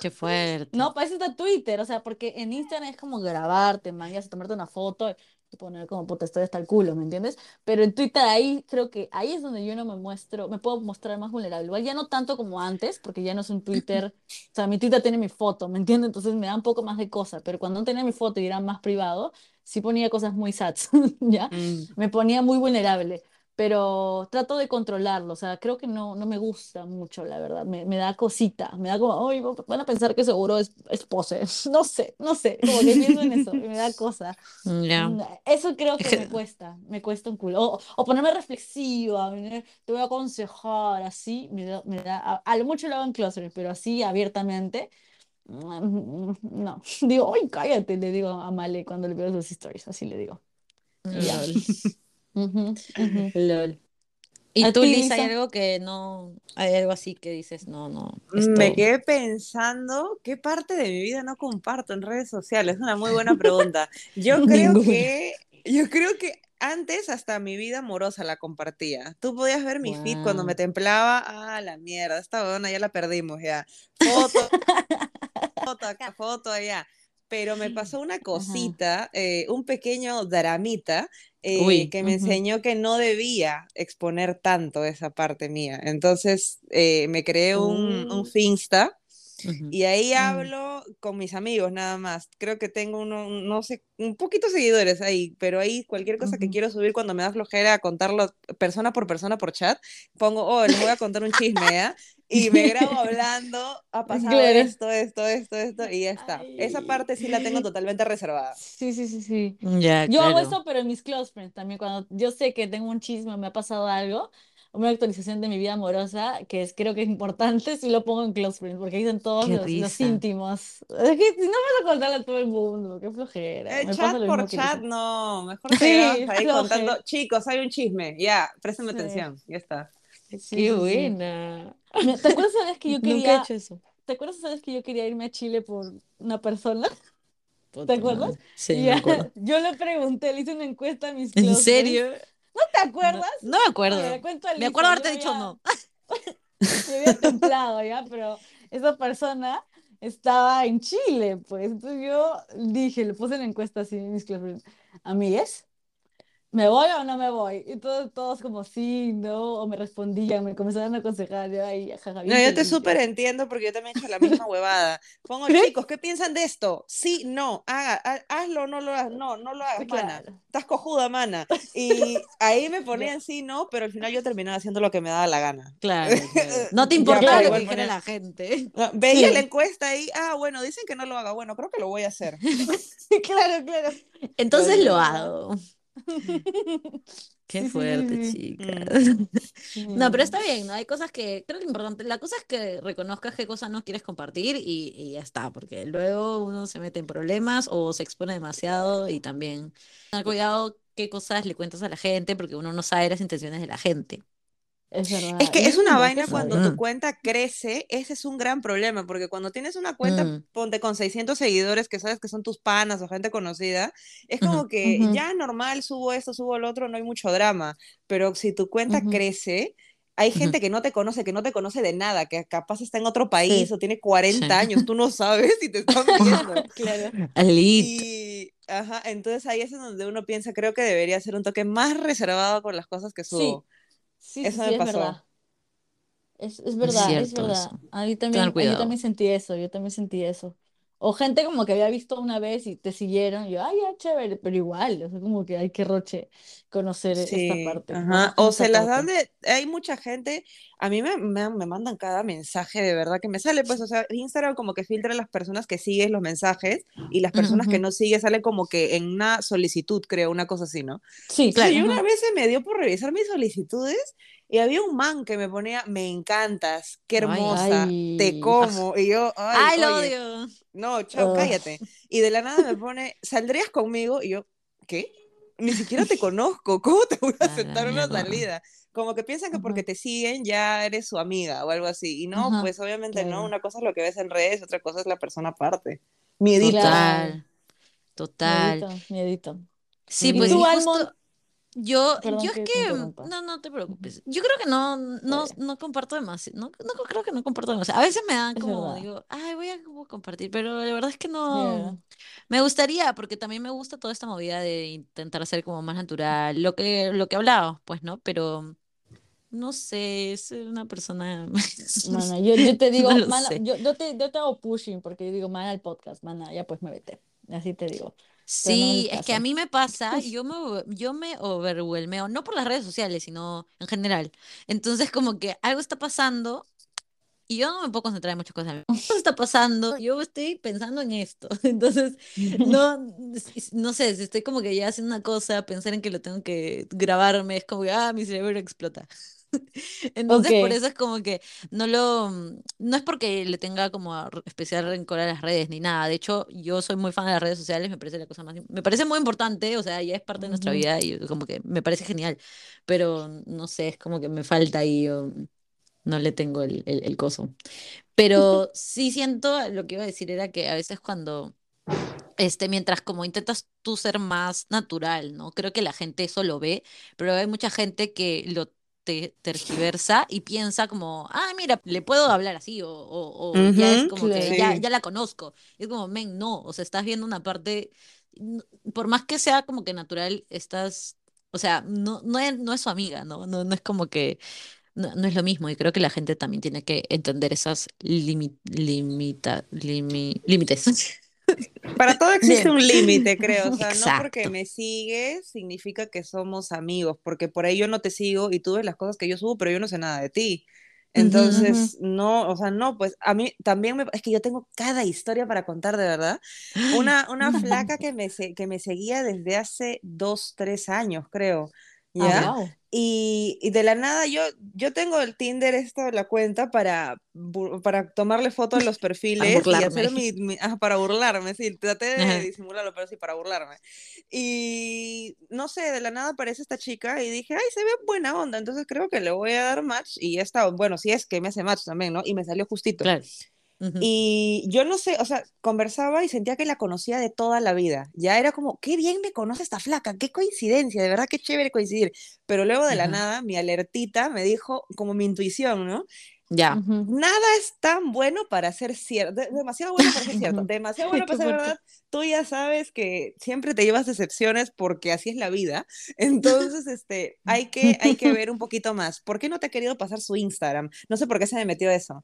Qué fuerte. no, para eso está Twitter, o sea, porque en Instagram es como grabarte, man, tomarte una foto poner como puta, estoy hasta el culo, ¿me entiendes? Pero en Twitter ahí creo que ahí es donde yo no me muestro, me puedo mostrar más vulnerable. Igual ya no tanto como antes, porque ya no es un Twitter, o sea, mi Twitter tiene mi foto, ¿me entiendes? Entonces me da un poco más de cosa, pero cuando no tenía mi foto y era más privado, sí ponía cosas muy sad, ¿ya? Mm. Me ponía muy vulnerable. Pero trato de controlarlo, o sea, creo que no, no me gusta mucho, la verdad, me, me da cosita, me da como, ay, van a pensar que seguro es, es pose, no sé, no sé, como que pienso en eso, me da cosa. Ya. Mm, Eso creo que me cuesta, me cuesta un culo. O, o ponerme reflexiva, te voy a aconsejar, así, me da, me da- a, a lo mucho lo hago en closet, pero así abiertamente, mm, no. Digo, ay, cállate, le digo a Male cuando le veo sus stories, así le digo. Y ya. lol, Ujú, ujú. lol. ¿Y ¿A tú, ti, Lisa, hay Lisa? algo que no, hay algo así que dices, no, no, Me esto, quedé pensando qué parte de mi vida no comparto en redes sociales. Es una muy buena pregunta. Yo creo Ninguna. que, yo creo que antes hasta mi vida amorosa la compartía. Tú podías ver mi feed cuando me wow. templaba. Ah, la mierda, esta buena ya la perdimos ya. Foto, foto acá, foto allá. Pero me pasó una cosita, eh, un pequeño dramita, eh, Uy, que me enseñó que no debía exponer tanto esa parte mía. Entonces eh, me creé un, un Uh, y ahí mm. hablo con mis amigos nada más. Creo que tengo uno, no sé, un poquito seguidores ahí, pero ahí cualquier cosa que Ujú. quiero subir cuando me da flojera contarlo persona por persona por chat, pongo, oh, les voy a contar un chisme, ¿ya? Y me grabo hablando, ha pasado Claro. esto, esto, esto, esto, y ya está. Esa Ay. parte sí la tengo totalmente reservada. Sí, sí, sí, sí. Ya, Yo hago claro. eso, pero en mis close friends también. Cuando yo sé que tengo un chisme, me ha pasado algo, una actualización de mi vida amorosa, que es, creo que es importante, sí lo pongo en close friends, porque ahí están todos los, los íntimos. Es que si no vas a contarle a todo el mundo, qué flojera. Eh, Me chat por chat, no, mejor te Sí, ahí floje. contando, chicos, hay un chisme, ya, préstame Sí, atención, ya está. sí, Qué buena. ¿Te acuerdas esa vez que yo Nunca he quería, hecho eso. ¿te acuerdas esa vez que yo quería irme a Chile por una persona? ¿Te acuerdas? Sí, me acuerdo. yo le pregunté, le hice una encuesta a mis ¿En friends serio? ¿No te acuerdas? No, me acuerdo. Me acuerdo haberte dicho no. Me había templado ya, pero esa persona estaba en Chile, pues. Entonces yo dije, le puse la encuesta así mis clases, amigues, ¿me voy o no me voy? Y todos, todos como sí, no, o me respondían, me comenzaron a aconsejar, yo ahí, jaja, No, yo te súper entiendo porque yo también he hecho la misma huevada. Pongo, chicos, ¿qué piensan de esto? Sí, no, haga, ha- hazlo, no lo hagas, no, no lo hagas, mana. Claro. Estás cojuda, mana. Y ahí me ponían sí, no, pero al final yo terminaba haciendo lo que me daba la gana. Claro, claro. No te importaba lo que dijera la gente. No, Veía Sí. la encuesta y, ah, bueno, dicen que no lo haga. Bueno, creo que lo voy a hacer. Claro, claro. Entonces lo hago. Qué fuerte, chicas. Sí. No, pero está bien, ¿no? Hay cosas que, creo que lo importante, la cosa es que reconozcas qué cosas no quieres compartir y, y ya está, porque luego uno se mete en problemas o se expone demasiado y también tener cuidado qué cosas le cuentas a la gente, porque uno no sabe las intenciones de la gente. Es verdad. Es que y es una vaina cuando tu Mm. cuenta crece, ese es un gran problema, porque cuando tienes una cuenta, Mm. ponte con 600 seguidores que sabes que son tus panas o gente conocida, es como Ujú. que Ujú. ya normal, subo esto, subo lo otro, no hay mucho drama, pero si tu cuenta Ujú. crece, hay gente que no te conoce, que no te conoce de nada, que capaz está en otro país Sí. o tiene 40 Sí. años, tú no sabes y te están viendo. Claro. Y, ajá, entonces ahí es en donde uno piensa, creo que debería ser un toque más reservado con las cosas que subo. Sí, sí, Eso sí, me es pasó. verdad. Es, es verdad, es verdad. eso. A mí también, yo cuidado. también sentí eso, yo también sentí eso. O gente como que había visto una vez y te siguieron, y yo, ay, ya, chévere, pero igual, o sea, como que hay que roche conocer esta Sí, parte, ajá. O esta se las dan de, hay mucha gente, a mí me, me, me mandan cada mensaje de verdad que me sale, pues, o sea, Instagram como que filtra las personas que sigues los mensajes y las personas que Ujú. no sigues sale como que en una solicitud, creo, una cosa así, ¿no? Sí, Claro. yo una ajá. vez se me dio por revisar mis solicitudes y había un man que me ponía, me encantas, qué Ay, hermosa, te como, y yo, ay, Ay, lo odio. no, chao, ugh, cállate. Y de la nada me pone, ¿saldrías conmigo? Y yo, ¿qué? Ni siquiera te conozco, ¿cómo te voy a A la aceptar una salida? Como que piensan que porque te siguen ya eres su amiga o algo así. Y no, ajá, pues obviamente no, una cosa es lo que ves en redes, otra cosa es la persona aparte. Miedito. Total, total. miedito, miedito. Sí, ¿Y pues tú, y Almond? justo yo, Perdón yo es que que, no, no te preocupes. Yo creo que no, no, no comparto demasiado. No, no creo que no comparto demasiado. A veces me dan como, digo, ay, voy a como compartir, pero la verdad es que Yeah. no. Me gustaría, porque también me gusta toda esta movida de intentar ser como más natural, lo que, lo que hablábamos, pues, ¿no? Pero no sé, es una persona. Mana, yo, yo te No digo, lo mana, yo, yo te, yo te hago pushing porque yo digo, mana, el podcast, mana, ya pues me vete. Así te digo. Sí, es que a mí me pasa, yo me, yo me overwhelmeo, no por las redes sociales, sino en general. Entonces, como que algo está pasando y yo no me puedo concentrar en muchas cosas. Algo está pasando, yo estoy pensando en esto. Entonces, no, no sé, si estoy como que ya haciendo una cosa, pensar en que lo tengo que grabarme, es como que, ah, mi cerebro explota. Entonces, por eso es como que no lo, no es porque le tenga como especial rencor a las redes ni nada. De hecho, yo soy muy fan de las redes sociales, me parece la cosa más, me parece muy importante, o sea, ya es parte de nuestra vida y como que me parece genial, pero no sé, es como que me falta ahí, o no le tengo el, el, el coso. Pero sí siento, lo que iba a decir era que a veces cuando este, mientras como intentas tú ser más natural, ¿no? Creo que la gente eso lo ve, pero hay mucha gente que lo te tergiversa y piensa como, ah, mira, le puedo hablar así, o, o, o ya es como que ya, ya la conozco. Y es como, men, no, o sea, estás viendo una parte, por más que sea como que natural, estás, o sea, no, no es, no es su amiga, ¿no? No, no es como que, no, no es lo mismo, y creo que la gente también tiene que entender esas limi- limita, limi- límites. Para todo existe Bien. un límite, creo. O sea, no porque me sigues significa que somos amigos, porque por ahí yo no te sigo y tú ves las cosas que yo subo, pero yo no sé nada de ti. Entonces, no, o sea, no, pues a mí también me, es que yo tengo cada historia para contar, de verdad. Una, una flaca que me, que me seguía desde hace dos, tres años, creo, Ah, wow. Y, y de la nada yo, yo tengo el Tinder, esto, la cuenta para, para tomarle foto a los Para perfiles y burlarme. hacer mi, mi- ah, para burlarme, sí, traté de Ajá. disimularlo, pero sí, para burlarme. Y no sé, de la nada aparece esta chica y dije, ay, se ve buena onda, entonces creo que le voy a dar match y ya está, bueno, si es que me hace match también, ¿no? Y me salió justito. Claro. Y yo no sé, o sea, conversaba y sentía que la conocía de toda la vida. Ya era como, qué bien me conoce esta flaca, qué coincidencia, de verdad, qué chévere coincidir. Pero luego de la nada, mi alertita me dijo, como mi intuición, ¿no? Ya. Nada es tan bueno para ser cierto, demasiado bueno para ser cierto, demasiado bueno para ser verdad. Tú ya sabes que siempre te llevas decepciones porque así es la vida. Entonces, este, hay que, hay que ver un poquito más. ¿Por qué no te ha querido pasar su Instagram? No sé por qué se me metió eso.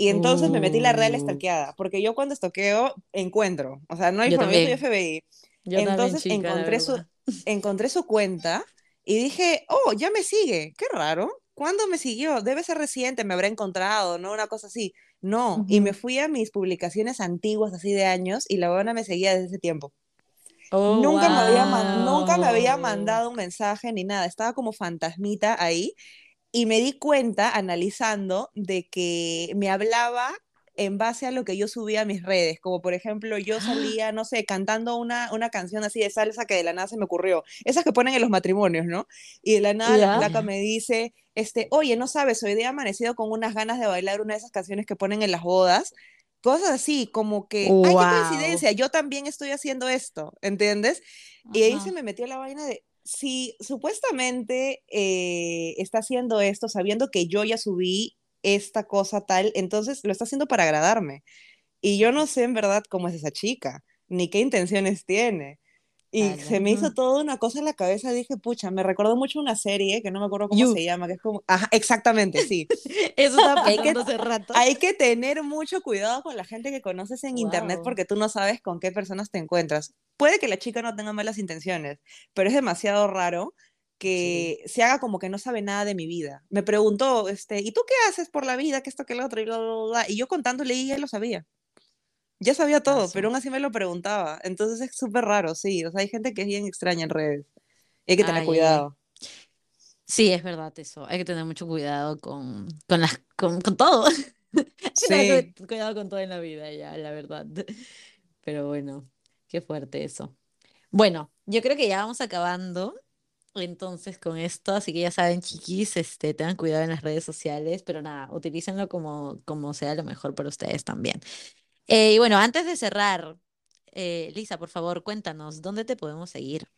Y entonces me metí la real uh. estalqueada, porque yo cuando estoqueo encuentro, o sea, no hay forma, yo FBI. entonces encontré, su, encontré su cuenta y dije, oh, ya me sigue, qué raro. ¿Cuándo me siguió? Debe ser reciente, me habrá encontrado, ¿no? Una cosa así. No, y me fui a mis publicaciones antiguas, así de años, y la buena me seguía desde ese tiempo. Oh, nunca, me había nunca me había mandado un mensaje ni nada, estaba como fantasmita ahí, y me di cuenta, analizando, de que me hablaba en base a lo que yo subía a mis redes, como por ejemplo yo salía, no sé, cantando una, una canción así de salsa que de la nada se me ocurrió, esas que ponen en los matrimonios, ¿no? Y de la nada la placa me dice, este, oye, no sabes, hoy día he amanecido con unas ganas de bailar una de esas canciones que ponen en las bodas, cosas así, como que, ay, qué coincidencia, yo también estoy haciendo esto, ¿entiendes? Y ahí se me metió la vaina de, si supuestamente eh, está haciendo esto sabiendo que yo ya subí esta cosa tal, entonces lo está haciendo para agradarme. Y yo no sé en verdad cómo es esa chica, ni qué intenciones tiene. Y se me hizo toda una cosa en la cabeza, dije, pucha, me recordó mucho una serie que no me acuerdo cómo se llama, que es como, ajá, exactamente, sí. Eso está hay que, hace rato. Hay que tener mucho cuidado con la gente que conoces en internet porque tú no sabes con qué personas te encuentras. Puede que la chica no tenga malas intenciones, pero es demasiado raro que se haga como que no sabe nada de mi vida. Me preguntó, este, ¿y tú qué haces por la vida? ¿Qué esto, qué lo otro? Y, bla, bla, bla. y yo contándole y él lo sabía. Ya sabía todo, pero aún así me lo preguntaba. Entonces es súper raro, sí. O sea, hay gente que es bien extraña en redes. hay que tener cuidado. Sí, es verdad eso. Hay que tener mucho cuidado con, con, las, con, con todo. sí. cuidado con todo en la vida, ya, la verdad. Pero bueno, qué fuerte eso. Bueno, yo creo que ya vamos acabando. Entonces, con esto, así que ya saben, chiquis, este, tengan cuidado en las redes sociales, pero nada, utilícenlo como, como sea lo mejor para ustedes también. Eh, y bueno, antes de cerrar, eh, Lisa, por favor, cuéntanos, ¿dónde te podemos seguir?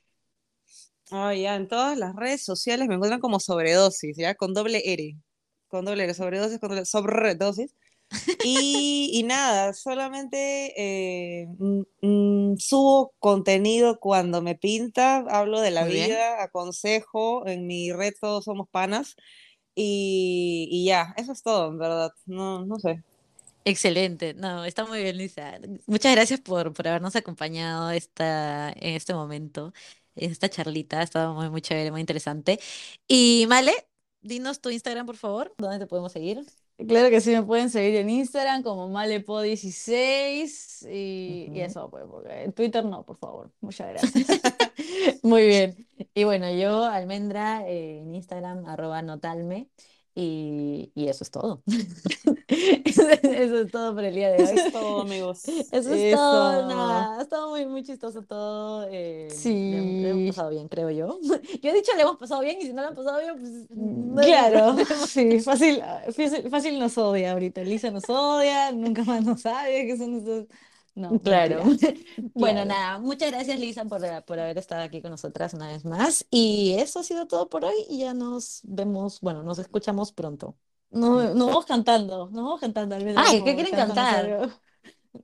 Oh, ya, en todas las redes sociales me encuentran como sobredosis, ¿ya? Con doble R. Con doble R, sobredosis, con doble, sobredosis. Y, nada, solamente eh, mm, mm, subo contenido cuando me pinta, hablo de la vida, aconsejo, en mi red todos somos panas y, ya, eso es todo, en verdad, no, no sé. Excelente, no, está muy bien, Lisa. Muchas gracias por, por habernos acompañado esta, en este momento, en esta charlita, ha estado muy, muy chévere, muy interesante. Y Male, dinos tu Instagram, por favor, ¿dónde te podemos seguir? Claro que sí, me pueden seguir en Instagram como malepo16 y, y eso, pues, porque en Twitter no, por favor. Muchas gracias. Muy bien. Y bueno, yo, Almendra, eh, en Instagram, arroba notalme. Y, y, eso es todo. eso, es todo por el día de hoy. Eso es todo, amigos. Eso es todo. Nada, ha estado muy, muy chistoso todo. Eh, sí. Le, hemos pasado bien, creo yo. Yo he dicho le hemos pasado bien y si no le han pasado bien, pues. No claro. sí, fácil, fácil, fácil, nos odia ahorita. Lisa nos odia, nunca más nos sabe que son nuestros no, claro. Bueno, nada, muchas gracias Lisa por, por haber estado aquí con nosotras una vez más. Y eso ha sido todo por hoy y ya nos vemos, bueno, nos escuchamos pronto. Nos, nos vamos cantando, nos vamos cantando. Al menos Ay, ¿qué quieren cantar?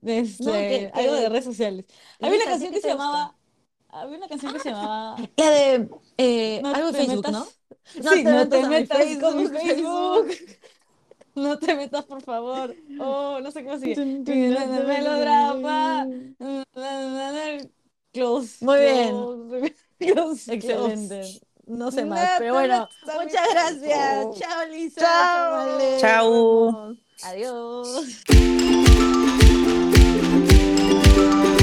Este, algo de redes sociales. Había una canción que se llamaba... Había una canción que se llamaba... La de... Eh, algo de Facebook, ¿no? No sí, te no te metas con mi Facebook. No te metas, por favor. Oh, no sé cómo sigue. Melodrama. Close. Muy bien. Close. Excelente. No sé más, pero bueno. Muchas gracias. Chao, Lisa. Chao. Chao. Adiós.